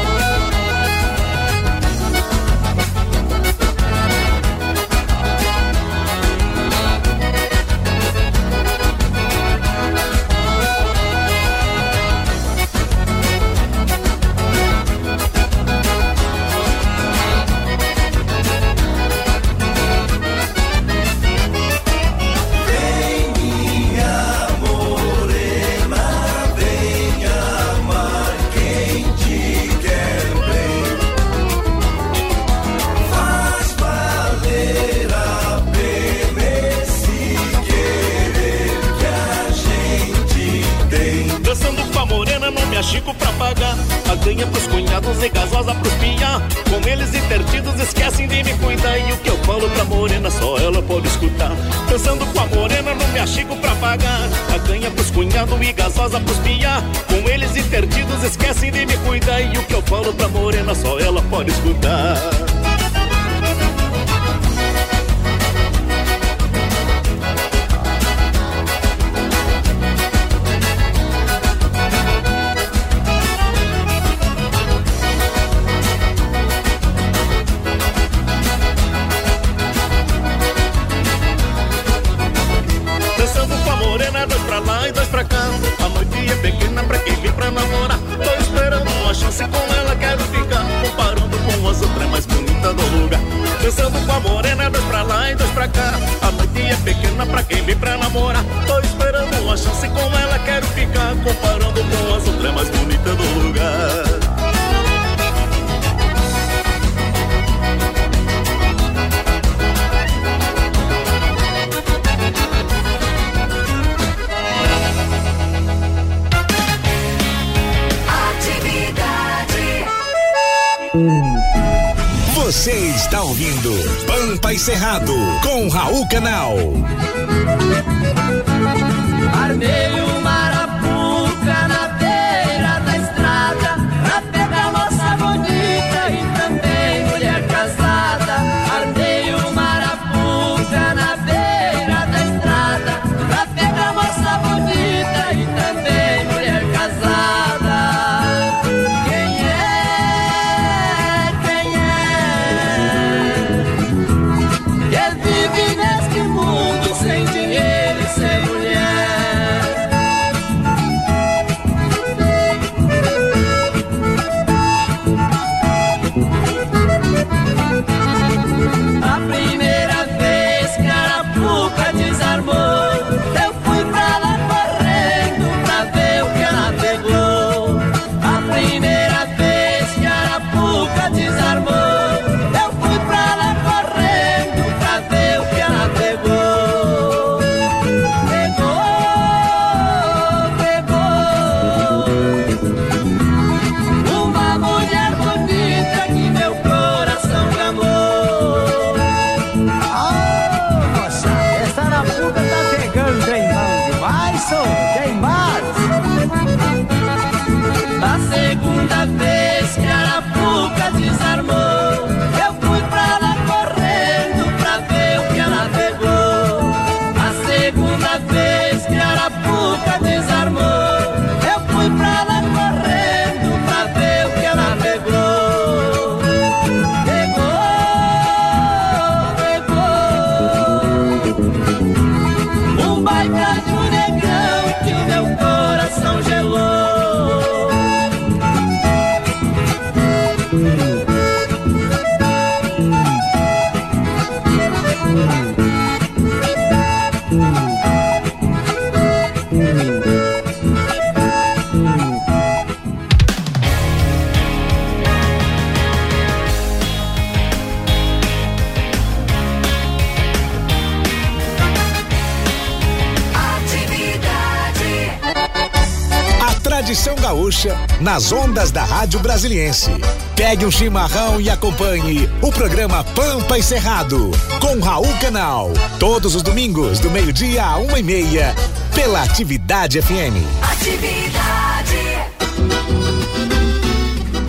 Speaker 2: Nas ondas da Rádio Brasiliense. Pegue um chimarrão e acompanhe o programa Pampa e Cerrado com Raul Canal. Todos os domingos, do meio-dia a uma e meia, pela Atividade FM.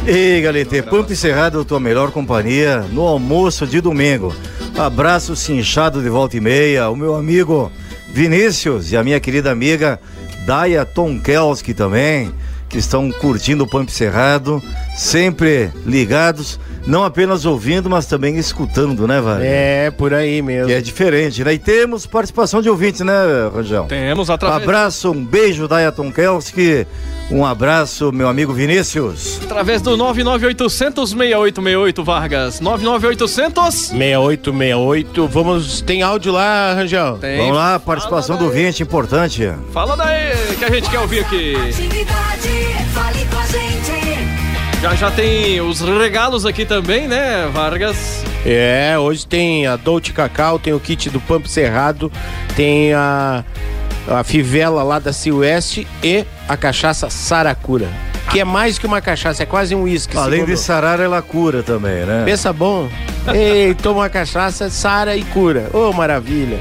Speaker 1: Ei, Galete, Pampa e Cerrado, tua melhor companhia no almoço de domingo. Abraço cinchado de volta e meia, o meu amigo Vinícius e a minha querida amiga Daya Tonkelski também, que estão curtindo o Pampa e Cerrado, sempre ligados, não apenas ouvindo, mas também escutando, né, Vale?
Speaker 6: É, por aí mesmo.
Speaker 1: Que é diferente, né? E temos participação de ouvintes, né, Rangel?
Speaker 4: Temos
Speaker 1: Um
Speaker 4: através,
Speaker 1: abraço, um beijo, Daya Tonkelski. Um abraço, meu amigo Vinícius.
Speaker 4: através do 99800 6868 Vargas. 99800
Speaker 6: 6868. Vamos. Tem áudio lá, Rangel?
Speaker 4: Tem.
Speaker 1: Vamos lá, participação do ouvinte, importante.
Speaker 4: Fala daí que a gente quer ouvir aqui. Já já tem os regalos aqui também, né, Vargas?
Speaker 6: É, hoje tem a Dolce Cacau, tem o kit do Pampo Cerrado, tem a, a fivela lá da Silvestre e a cachaça Saracura. Que é mais que uma cachaça, é quase um uísque.
Speaker 1: Além
Speaker 6: segundo-
Speaker 1: de sarar, ela cura também, né?
Speaker 6: Pensa bom. Ei, toma uma cachaça, sara e cura. Ô, maravilha.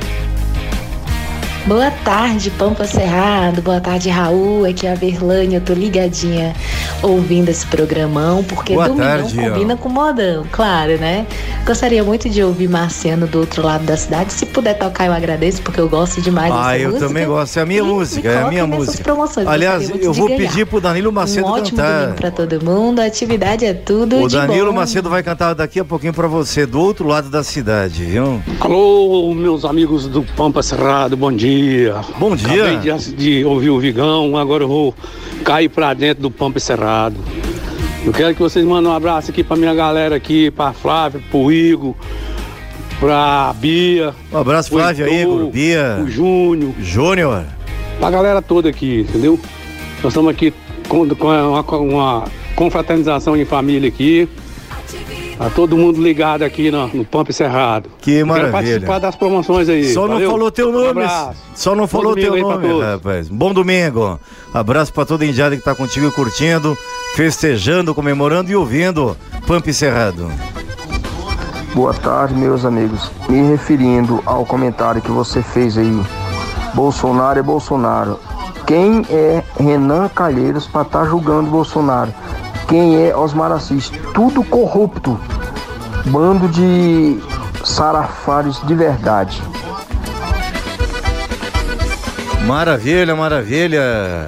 Speaker 13: Boa tarde, Pampa Cerrado. Boa tarde, Raul. Aqui é a Verlânia. Eu tô ligadinha ouvindo esse programão, porque
Speaker 1: Boa
Speaker 13: domingão
Speaker 1: tarde, ó.
Speaker 13: combina com modão, claro, né? Gostaria muito de ouvir Marciano do outro lado da cidade. Se puder tocar, eu agradeço, porque eu gosto demais
Speaker 1: Ah,
Speaker 13: dessa
Speaker 1: eu
Speaker 13: música.
Speaker 1: também gosto. É a minha
Speaker 13: E
Speaker 1: música, é a minha música.
Speaker 13: promoções,
Speaker 1: Aliás, eu vou
Speaker 13: ganhar.
Speaker 1: pedir pro Danilo Macedo
Speaker 13: um ótimo
Speaker 1: cantar.
Speaker 13: domingo pra todo mundo. A atividade é tudo
Speaker 1: O
Speaker 13: de
Speaker 1: Danilo
Speaker 13: bom.
Speaker 1: Macedo vai cantar daqui a pouquinho pra você, do outro lado da cidade, viu?
Speaker 14: Alô, meus amigos do Pampa Cerrado, bom dia.
Speaker 1: Bom dia.
Speaker 14: Acabei de, de ouvir o Vigão, agora eu vou cair pra dentro do Pampa Cerrado. Eu quero que vocês mandem um abraço aqui pra minha galera aqui, pra Flávia, pro Igor, pra Bia.
Speaker 1: Um abraço, Flávio,
Speaker 14: Heitor,
Speaker 1: Igor, Bia.
Speaker 14: O Júnior.
Speaker 1: Júnior.
Speaker 14: Pra galera toda aqui, entendeu? Nós estamos aqui com, com uma, com uma confraternização em família aqui. Tá todo mundo ligado aqui no, no Pampa Cerrado.
Speaker 1: Que
Speaker 14: Eu Quero
Speaker 1: maravilha.
Speaker 14: participar das promoções aí.
Speaker 1: Só não
Speaker 14: valeu?
Speaker 1: falou teu
Speaker 14: Um
Speaker 1: nome.
Speaker 14: abraço.
Speaker 1: Só não falou teu nome, rapaz. Bom domingo. Abraço pra toda a indiada que tá contigo curtindo, festejando, comemorando e ouvindo Pampa e Cerrado.
Speaker 15: Boa tarde, meus amigos. Me referindo ao comentário que você fez aí, Bolsonaro é Bolsonaro. Quem é Renan Calheiros para estar julgando Bolsonaro? Quem é Osmar Assis? Tudo corrupto. Bando de sarafares de verdade.
Speaker 1: Maravilha, maravilha.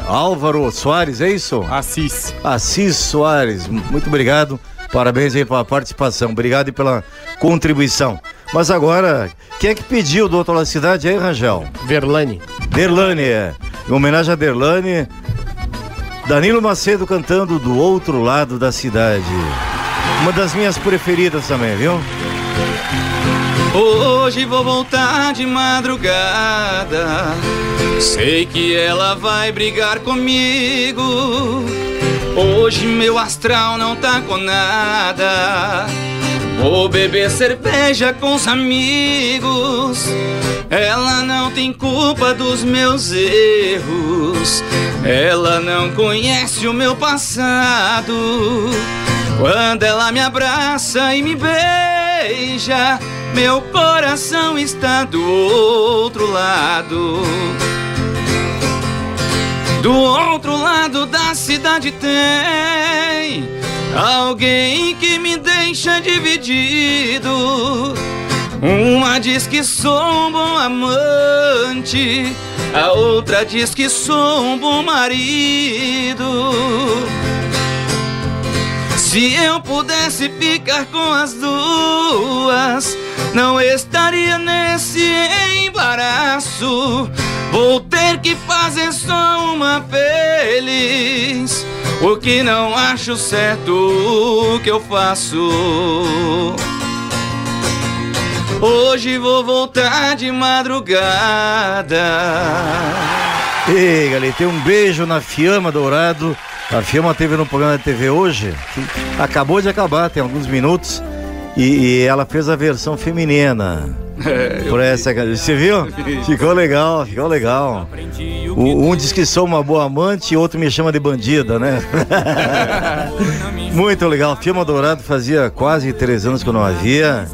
Speaker 1: Álvaro Soares, é isso?
Speaker 5: Assis.
Speaker 1: Assis Soares, muito obrigado. Parabéns aí pela participação. Obrigado e pela contribuição. Mas agora, quem é que pediu do outro lado da cidade aí, Rangel?
Speaker 6: Verlane.
Speaker 1: Derlane, é. Em homenagem a Derlane, Danilo Macedo cantando do outro lado da cidade. Uma das minhas preferidas também, viu?
Speaker 11: Hoje vou voltar de madrugada. Sei que ela vai brigar comigo. Hoje meu astral não tá com nada. Vou beber cerveja com os amigos. Ela não tem culpa dos meus erros. Ela não conhece o meu passado. Quando ela me abraça e me beija, meu coração está do outro lado. Do outro lado da cidade tem alguém que me deixa dividido. Uma diz que sou um bom amante, a outra diz que sou um bom marido. Se eu pudesse ficar com as duas, não estaria nesse embaraço. Vou ter que fazer só uma feliz. O que não acho certo o que eu faço. Hoje vou voltar de madrugada.
Speaker 1: Ei, galera, um beijo na Fiamma Dourado. A Fiamma teve no programa da TV hoje, acabou de acabar, tem alguns minutos. E, e ela fez a versão feminina.
Speaker 11: É,
Speaker 1: Por essa, você viu? Ficou legal, ficou legal. O- um diz que sou uma boa amante e outro me chama de bandida, né? Muito legal. Fiamma Dourado fazia quase três anos que eu não havia.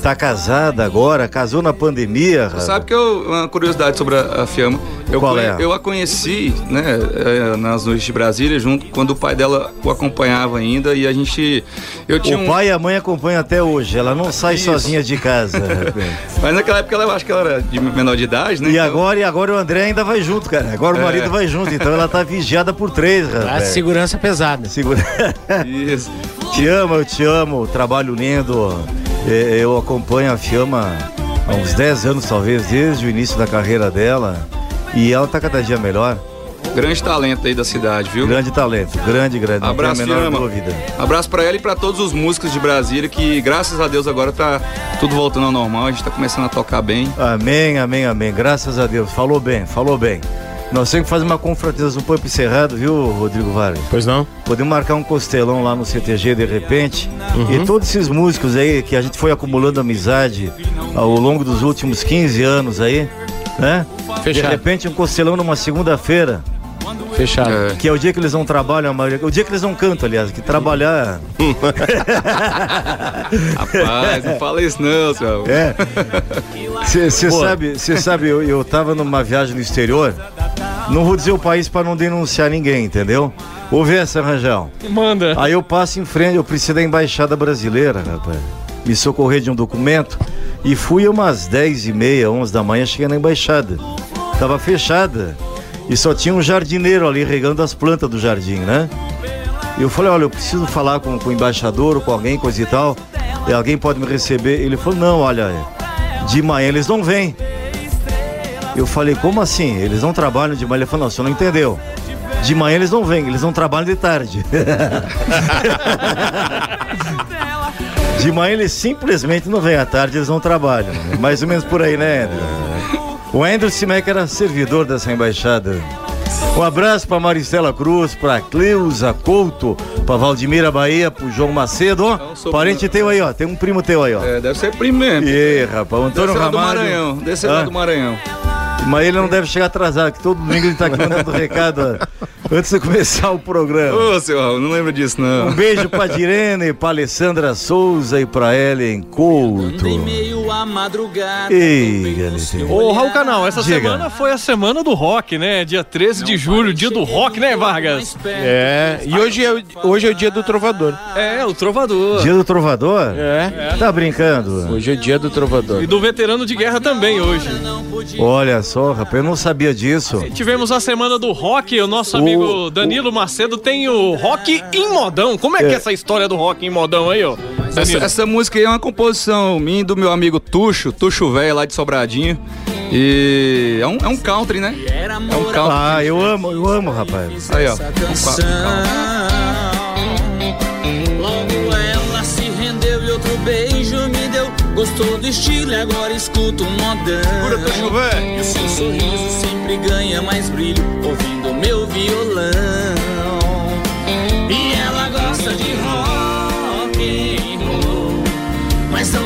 Speaker 1: Tá casada agora, casou na pandemia.
Speaker 11: Você sabe que eu, uma curiosidade sobre a, a Fiamma. Eu,
Speaker 1: Qual é?
Speaker 11: eu a conheci, né, eh, nas noites de Brasília, junto quando o pai dela o acompanhava ainda e a gente. Eu tinha
Speaker 1: O
Speaker 11: um-
Speaker 1: pai e a mãe acompanham até hoje. Ela não sai sozinha de casa.
Speaker 11: Mas naquela época ela, eu acho que ela era de menor de idade, né?
Speaker 1: E agora, e agora o André ainda vai junto, cara. Agora o
Speaker 11: É.
Speaker 1: marido vai junto, então ela tá vigiada por três, rapaz.
Speaker 6: segurança pesada.
Speaker 1: Segura...
Speaker 11: Isso.
Speaker 1: Te amo, eu te amo. Trabalho lindo. Eu acompanho a Fiamma há uns 10 anos, talvez, desde o início da carreira dela. E ela tá cada dia melhor.
Speaker 11: Grande talento aí da cidade, viu?
Speaker 1: Grande talento, grande, grande. não
Speaker 11: Abraço,
Speaker 1: tem a dúvida.
Speaker 11: Abraço pra ela e pra todos os músicos de Brasília que, graças a Deus, agora tá tudo voltando ao normal. A gente tá começando a tocar bem.
Speaker 1: Amém, amém, amém. Graças a Deus. Falou bem, falou bem. Nós temos que fazer uma confraternização Pump Cerrado, viu, Rodrigo Vargas?
Speaker 6: Pois não?
Speaker 1: Podemos marcar um costelão lá no CTG de repente.
Speaker 6: Uhum.
Speaker 1: E todos esses músicos aí que a gente foi acumulando amizade ao longo dos últimos 15 anos aí, né?
Speaker 6: Fechado.
Speaker 1: De repente um costelão numa segunda-feira.
Speaker 6: Fechado.
Speaker 1: Que é o dia que eles não trabalham, a maioria- o dia que eles não cantam, aliás, que trabalhar.
Speaker 11: Rapaz, não fala isso não, seu.
Speaker 1: É. Você sabe, você sabe, eu, eu tava numa viagem no exterior. Não vou dizer o país para não denunciar ninguém, entendeu? Ouve essa, Rangel.
Speaker 4: Manda.
Speaker 1: Aí eu passo em frente, eu preciso da embaixada brasileira, rapaz. Me socorrer de um documento. E fui umas 10 e meia, 11 da manhã, cheguei na embaixada. Tava fechada. E só tinha um jardineiro ali regando as plantas do jardim, né? E eu falei, olha, eu preciso falar com, com o embaixador ou com alguém, coisa e tal. E alguém pode me receber? Ele falou, não, olha, de manhã eles não vêm. Eu falei, como assim? Eles não trabalham de manhã? Ele falou, não, você não entendeu. De manhã eles não vêm, eles não trabalham de tarde. de manhã eles simplesmente não vêm, à tarde eles não trabalham. Mais ou menos por aí, né, Andrew? O Andrew Simek era servidor dessa embaixada. Um abraço para Maristela Cruz, para Cleusa Couto, para Valdimira Bahia, pro João Macedo, ó. Parente teu aí, ó. Tem um primo teu aí, ó.
Speaker 11: É, deve ser primo mesmo.
Speaker 1: E rapaz, Antônio
Speaker 11: Deve ser lá do
Speaker 1: Ramalho.
Speaker 11: Maranhão. Deve ser lá do Maranhão.
Speaker 1: Mas ele não deve chegar atrasado, que todo domingo ele tá aqui mandando recado ó, antes de começar o programa.
Speaker 11: Ô, seu Raul, não lembro disso, não.
Speaker 1: Um beijo pra Direne, pra Alessandra Souza e pra Ellen Couto.
Speaker 16: A madrugada.
Speaker 1: Ei.
Speaker 4: Ô, Raul Canal, essa
Speaker 1: Diga.
Speaker 4: semana foi a semana do rock, né? Dia 13 de julho, dia do rock, né, Vargas?
Speaker 6: É, e hoje é, o- hoje é o dia do trovador.
Speaker 4: É, o Trovador.
Speaker 1: Dia do Trovador?
Speaker 6: É.
Speaker 1: Tá brincando?
Speaker 6: Hoje é o dia do trovador.
Speaker 4: E do veterano de guerra também hoje.
Speaker 1: Olha só, rapaz, eu não sabia disso.
Speaker 4: Tivemos a semana do rock, o nosso
Speaker 1: O-
Speaker 4: amigo Danilo Macedo tem o rock em modão. Como é, que é
Speaker 1: É.
Speaker 4: essa história do rock em modão aí, ó?
Speaker 11: Essa, essa música aí é uma composição minha e do meu amigo Tuxo, Tuxo Velho lá de Sobradinho. E é um, é um country, né? É um country.
Speaker 1: Ah, eu amo, eu amo, rapaz.
Speaker 11: Aí, ó.
Speaker 16: Logo ela se rendeu e outro beijo me deu. Gostou do estilo e agora escuta um modão. E o seu sorriso sempre ganha mais brilho ouvindo meu violão.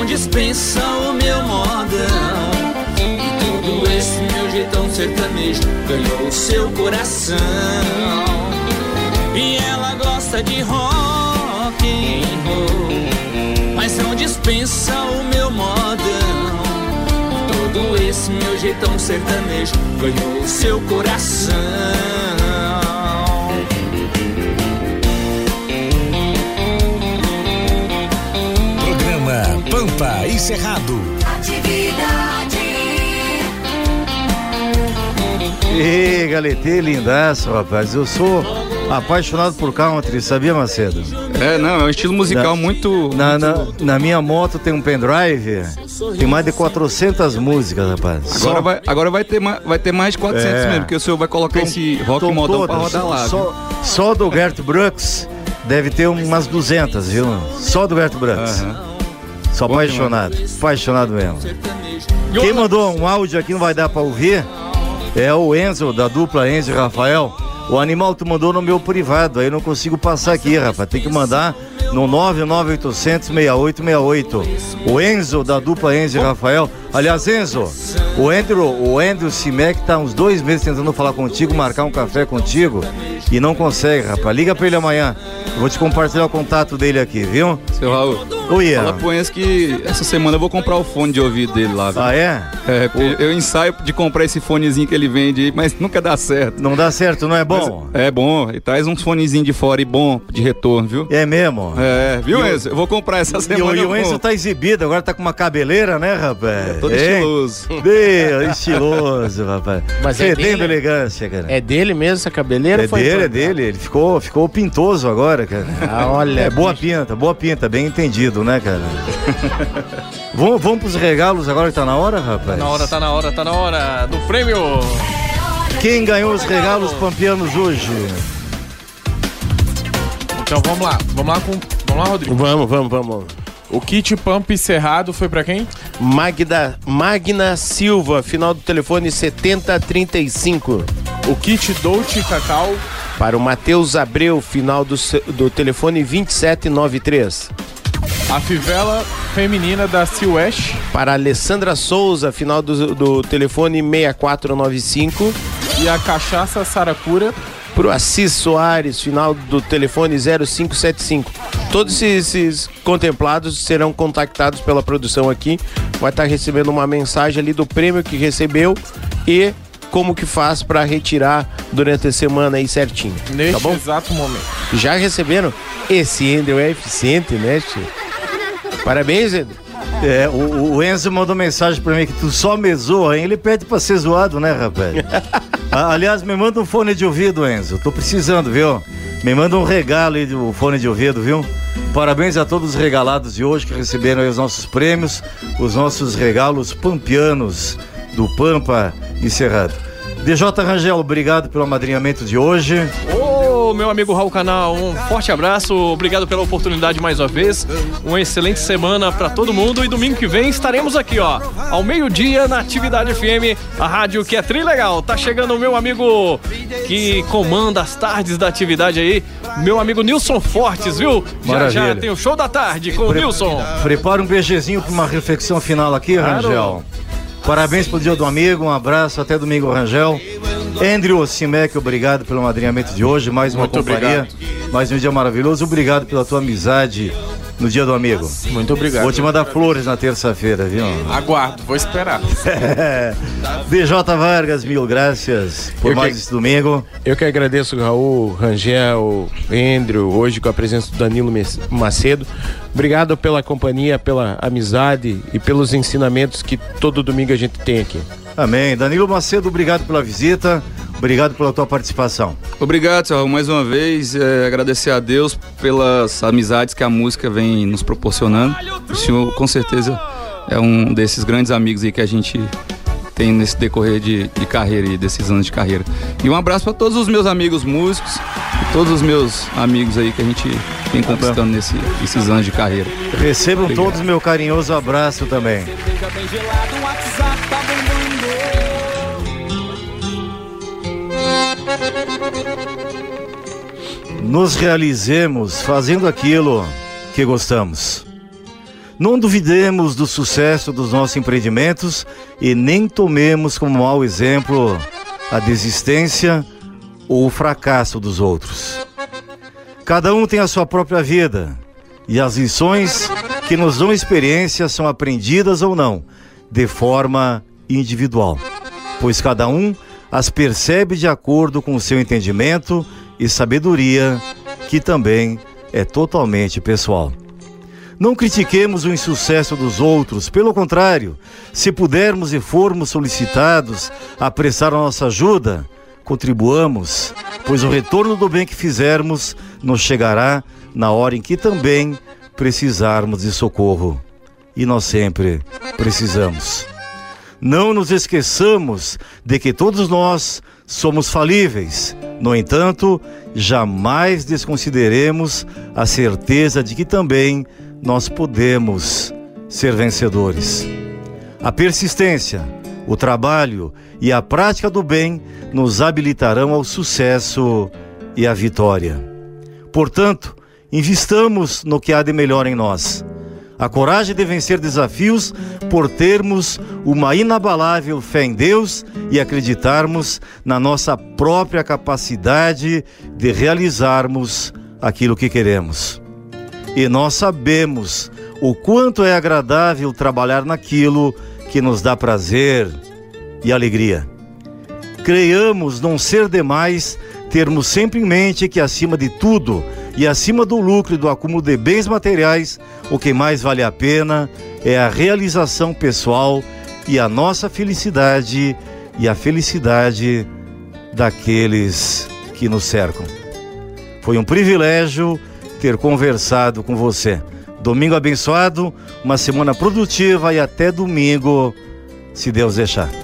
Speaker 16: Não dispensa o meu modão. E todo esse meu jeitão sertanejo ganhou o seu coração. E ela gosta de rock and roll, mas não dispensa o meu modão. Todo esse meu jeitão sertanejo ganhou o seu coração.
Speaker 2: Pampa e Cerrado.
Speaker 1: Ei, Galete, lindaço, rapaz. Eu sou apaixonado por country, sabia, Macedo?
Speaker 11: É, não, é um estilo musical muito.
Speaker 1: Na, na, na minha moto tem um pendrive, tem mais de 400 músicas, rapaz.
Speaker 11: Agora,
Speaker 1: Só-
Speaker 11: vai, agora vai, ter mais, vai ter mais de 400
Speaker 1: É.
Speaker 11: mesmo, porque o senhor vai colocar esse rock
Speaker 1: Tô
Speaker 11: modão pra
Speaker 1: todas.
Speaker 11: rodar lá.
Speaker 1: Só, só do Gert Brooks deve ter umas 200, viu? Só do Gert Brooks. Sou apaixonado, apaixonado mesmo. Quem mandou um áudio aqui não vai dar pra ouvir é o Enzo, da dupla Enzo e Rafael. O animal tu mandou no meu privado, aí eu não consigo passar aqui, rapaz. Tem que mandar no 99800 6868. O Enzo, da dupla Enzo e Rafael. Aliás, Enzo, o Andrew, o Andrew Simek tá uns dois meses tentando falar contigo, marcar um café contigo e não consegue, rapaz. Liga pra ele amanhã. Eu vou te compartilhar o contato dele aqui, viu?
Speaker 11: Seu Raul,
Speaker 1: Oi,
Speaker 11: fala pro Enzo que essa semana eu vou comprar o fone de ouvido dele lá. viu?
Speaker 1: Ah, é?
Speaker 11: É, eu- eu ensaio de comprar esse fonezinho que ele vende, mas nunca dá certo.
Speaker 1: Não dá certo, não é bom?
Speaker 11: Mas é bom, e traz uns fonezinhos de fora e bom de retorno, viu?
Speaker 1: É mesmo?
Speaker 11: É, viu,
Speaker 1: E o-
Speaker 11: Enzo? Eu vou comprar essa
Speaker 1: E o,
Speaker 11: semana.
Speaker 1: e o Enzo tá exibido, agora tá com uma cabeleira, né, rapaz?
Speaker 11: É, todo estiloso.
Speaker 1: Deus, estiloso, rapaz.
Speaker 6: Mas é
Speaker 1: Fedendo
Speaker 6: dele?
Speaker 1: elegância, cara.
Speaker 6: É dele mesmo essa cabeleira?
Speaker 1: É dele, é dele. Ele ficou, ficou pintoso agora, cara.
Speaker 6: Ah, olha,
Speaker 1: É boa pinta, boa pinta, bem entendido, né, cara? vamos, vamos pros regalos agora que tá na hora, rapaz?
Speaker 4: Na hora, tá na hora, tá na hora do prêmio.
Speaker 1: Quem ganhou os regalos pampianos hoje?
Speaker 5: Então vamos lá, vamos lá com. Vamos lá, Rodrigo.
Speaker 6: Vamos, vamos, vamos.
Speaker 5: O kit Pump Cerrado foi pra quem?
Speaker 6: Magda, Magna Silva, final do telefone 7035.
Speaker 5: O kit Dolce Cacau.
Speaker 6: Para o Matheus Abreu, final do, do telefone 2793.
Speaker 5: A fivela feminina da Silwest.
Speaker 6: Para a Alessandra Souza, final do, do telefone 6495.
Speaker 5: E a cachaça Saracura.
Speaker 6: Para o Assis Soares, final do telefone 0575. Todos esses, esses contemplados serão contactados pela produção aqui. Vai estar recebendo uma mensagem ali do prêmio que recebeu e como que faz para retirar durante a semana aí certinho.
Speaker 5: Neste
Speaker 6: tá bom?
Speaker 5: exato momento.
Speaker 6: Já receberam? Esse Andrew é eficiente, né, tio? Parabéns, Andrew.
Speaker 1: É, o, o Enzo mandou mensagem pra mim que tu só me zoa, hein? Ele pede pra ser zoado, né, rapaz? Ah, Aliás, me manda um fone de ouvido, Enzo. Tô precisando, viu? Me manda um regalo aí do fone de ouvido, viu? Parabéns a todos os regalados de hoje que receberam os nossos prêmios, os nossos regalos pampianos do Pampa e Cerrado. DJ Rangel, obrigado pelo amadrinhamento de hoje.
Speaker 4: Meu amigo Raul Canal, um forte abraço, obrigado pela oportunidade mais uma vez. Uma excelente semana pra todo mundo e domingo que vem estaremos aqui, ó, ao meio-dia na Atividade FM, a rádio que é tri legal. Tá chegando o meu amigo que comanda as tardes da atividade aí, meu amigo Nilson Fortes, viu? Já já
Speaker 1: Maravilha.
Speaker 4: tem o show da tarde com o
Speaker 1: Pre-
Speaker 4: Nilson.
Speaker 1: Prepara um beijezinho para uma reflexão final aqui,
Speaker 4: Claro.
Speaker 1: Rangel. Parabéns pelo dia do amigo, um abraço, até domingo, Rangel. Andrew Simek, obrigado pelo madrinhamento de hoje, mais uma
Speaker 5: Muito
Speaker 1: companhia, mais um dia maravilhoso. Obrigado pela tua amizade no dia do amigo.
Speaker 5: Muito obrigado.
Speaker 1: Vou te mandar flores na terça-feira, viu?
Speaker 5: Aguardo, vou esperar.
Speaker 1: DJ Vargas, mil graças por
Speaker 6: Eu que-
Speaker 1: mais esse domingo.
Speaker 6: Eu que agradeço, Raul, Rangel, Andrew, hoje com a presença do Danilo Macedo. Obrigado pela companhia, pela amizade e pelos ensinamentos que todo domingo a gente tem aqui.
Speaker 1: Amém. Danilo Macedo, obrigado pela visita, obrigado pela tua participação.
Speaker 11: Obrigado, senhor. Mais uma vez, é, agradecer a Deus pelas amizades que a música vem nos proporcionando. O senhor, com certeza, é um desses grandes amigos aí que a gente tem nesse decorrer de, de carreira e desses anos de carreira. E um abraço para todos os meus amigos músicos e todos os meus amigos aí que a gente vem conquistando nesse, nesses anos de carreira.
Speaker 1: Recebam
Speaker 11: Obrigado.
Speaker 1: todos meu carinhoso abraço também. Nos realizemos fazendo aquilo que gostamos. Não duvidemos do sucesso dos nossos empreendimentos e nem tomemos como mau exemplo a desistência ou o fracasso dos outros. Cada um tem a sua própria vida e as lições que nos dão experiência são aprendidas ou não, de forma individual, pois cada um as percebe de acordo com o seu entendimento e sabedoria, que também é totalmente pessoal. Não critiquemos o insucesso dos outros, pelo contrário, se pudermos e formos solicitados a prestar a nossa ajuda, contribuamos, pois o retorno do bem que fizermos nos chegará na hora em que também precisarmos de socorro. E nós sempre precisamos. Não nos esqueçamos de que todos nós somos falíveis. No entanto, jamais desconsideremos a certeza de que também nós podemos ser vencedores. A persistência, o trabalho e a prática do bem nos habilitarão ao sucesso e à vitória. Portanto, investamos no que há de melhor em nós. A coragem de vencer desafios por termos uma inabalável fé em Deus e acreditarmos na nossa própria capacidade de realizarmos aquilo que queremos. E nós sabemos o quanto é agradável trabalhar naquilo que nos dá prazer e alegria. Creiamos não ser demais termos sempre em mente que acima de tudo e acima do lucro e do acúmulo de bens materiais, o que mais vale a pena é a realização pessoal e a nossa felicidade e a felicidade daqueles que nos cercam. Foi um privilégio ter conversado com você. Domingo abençoado, uma semana produtiva e até domingo, se Deus deixar.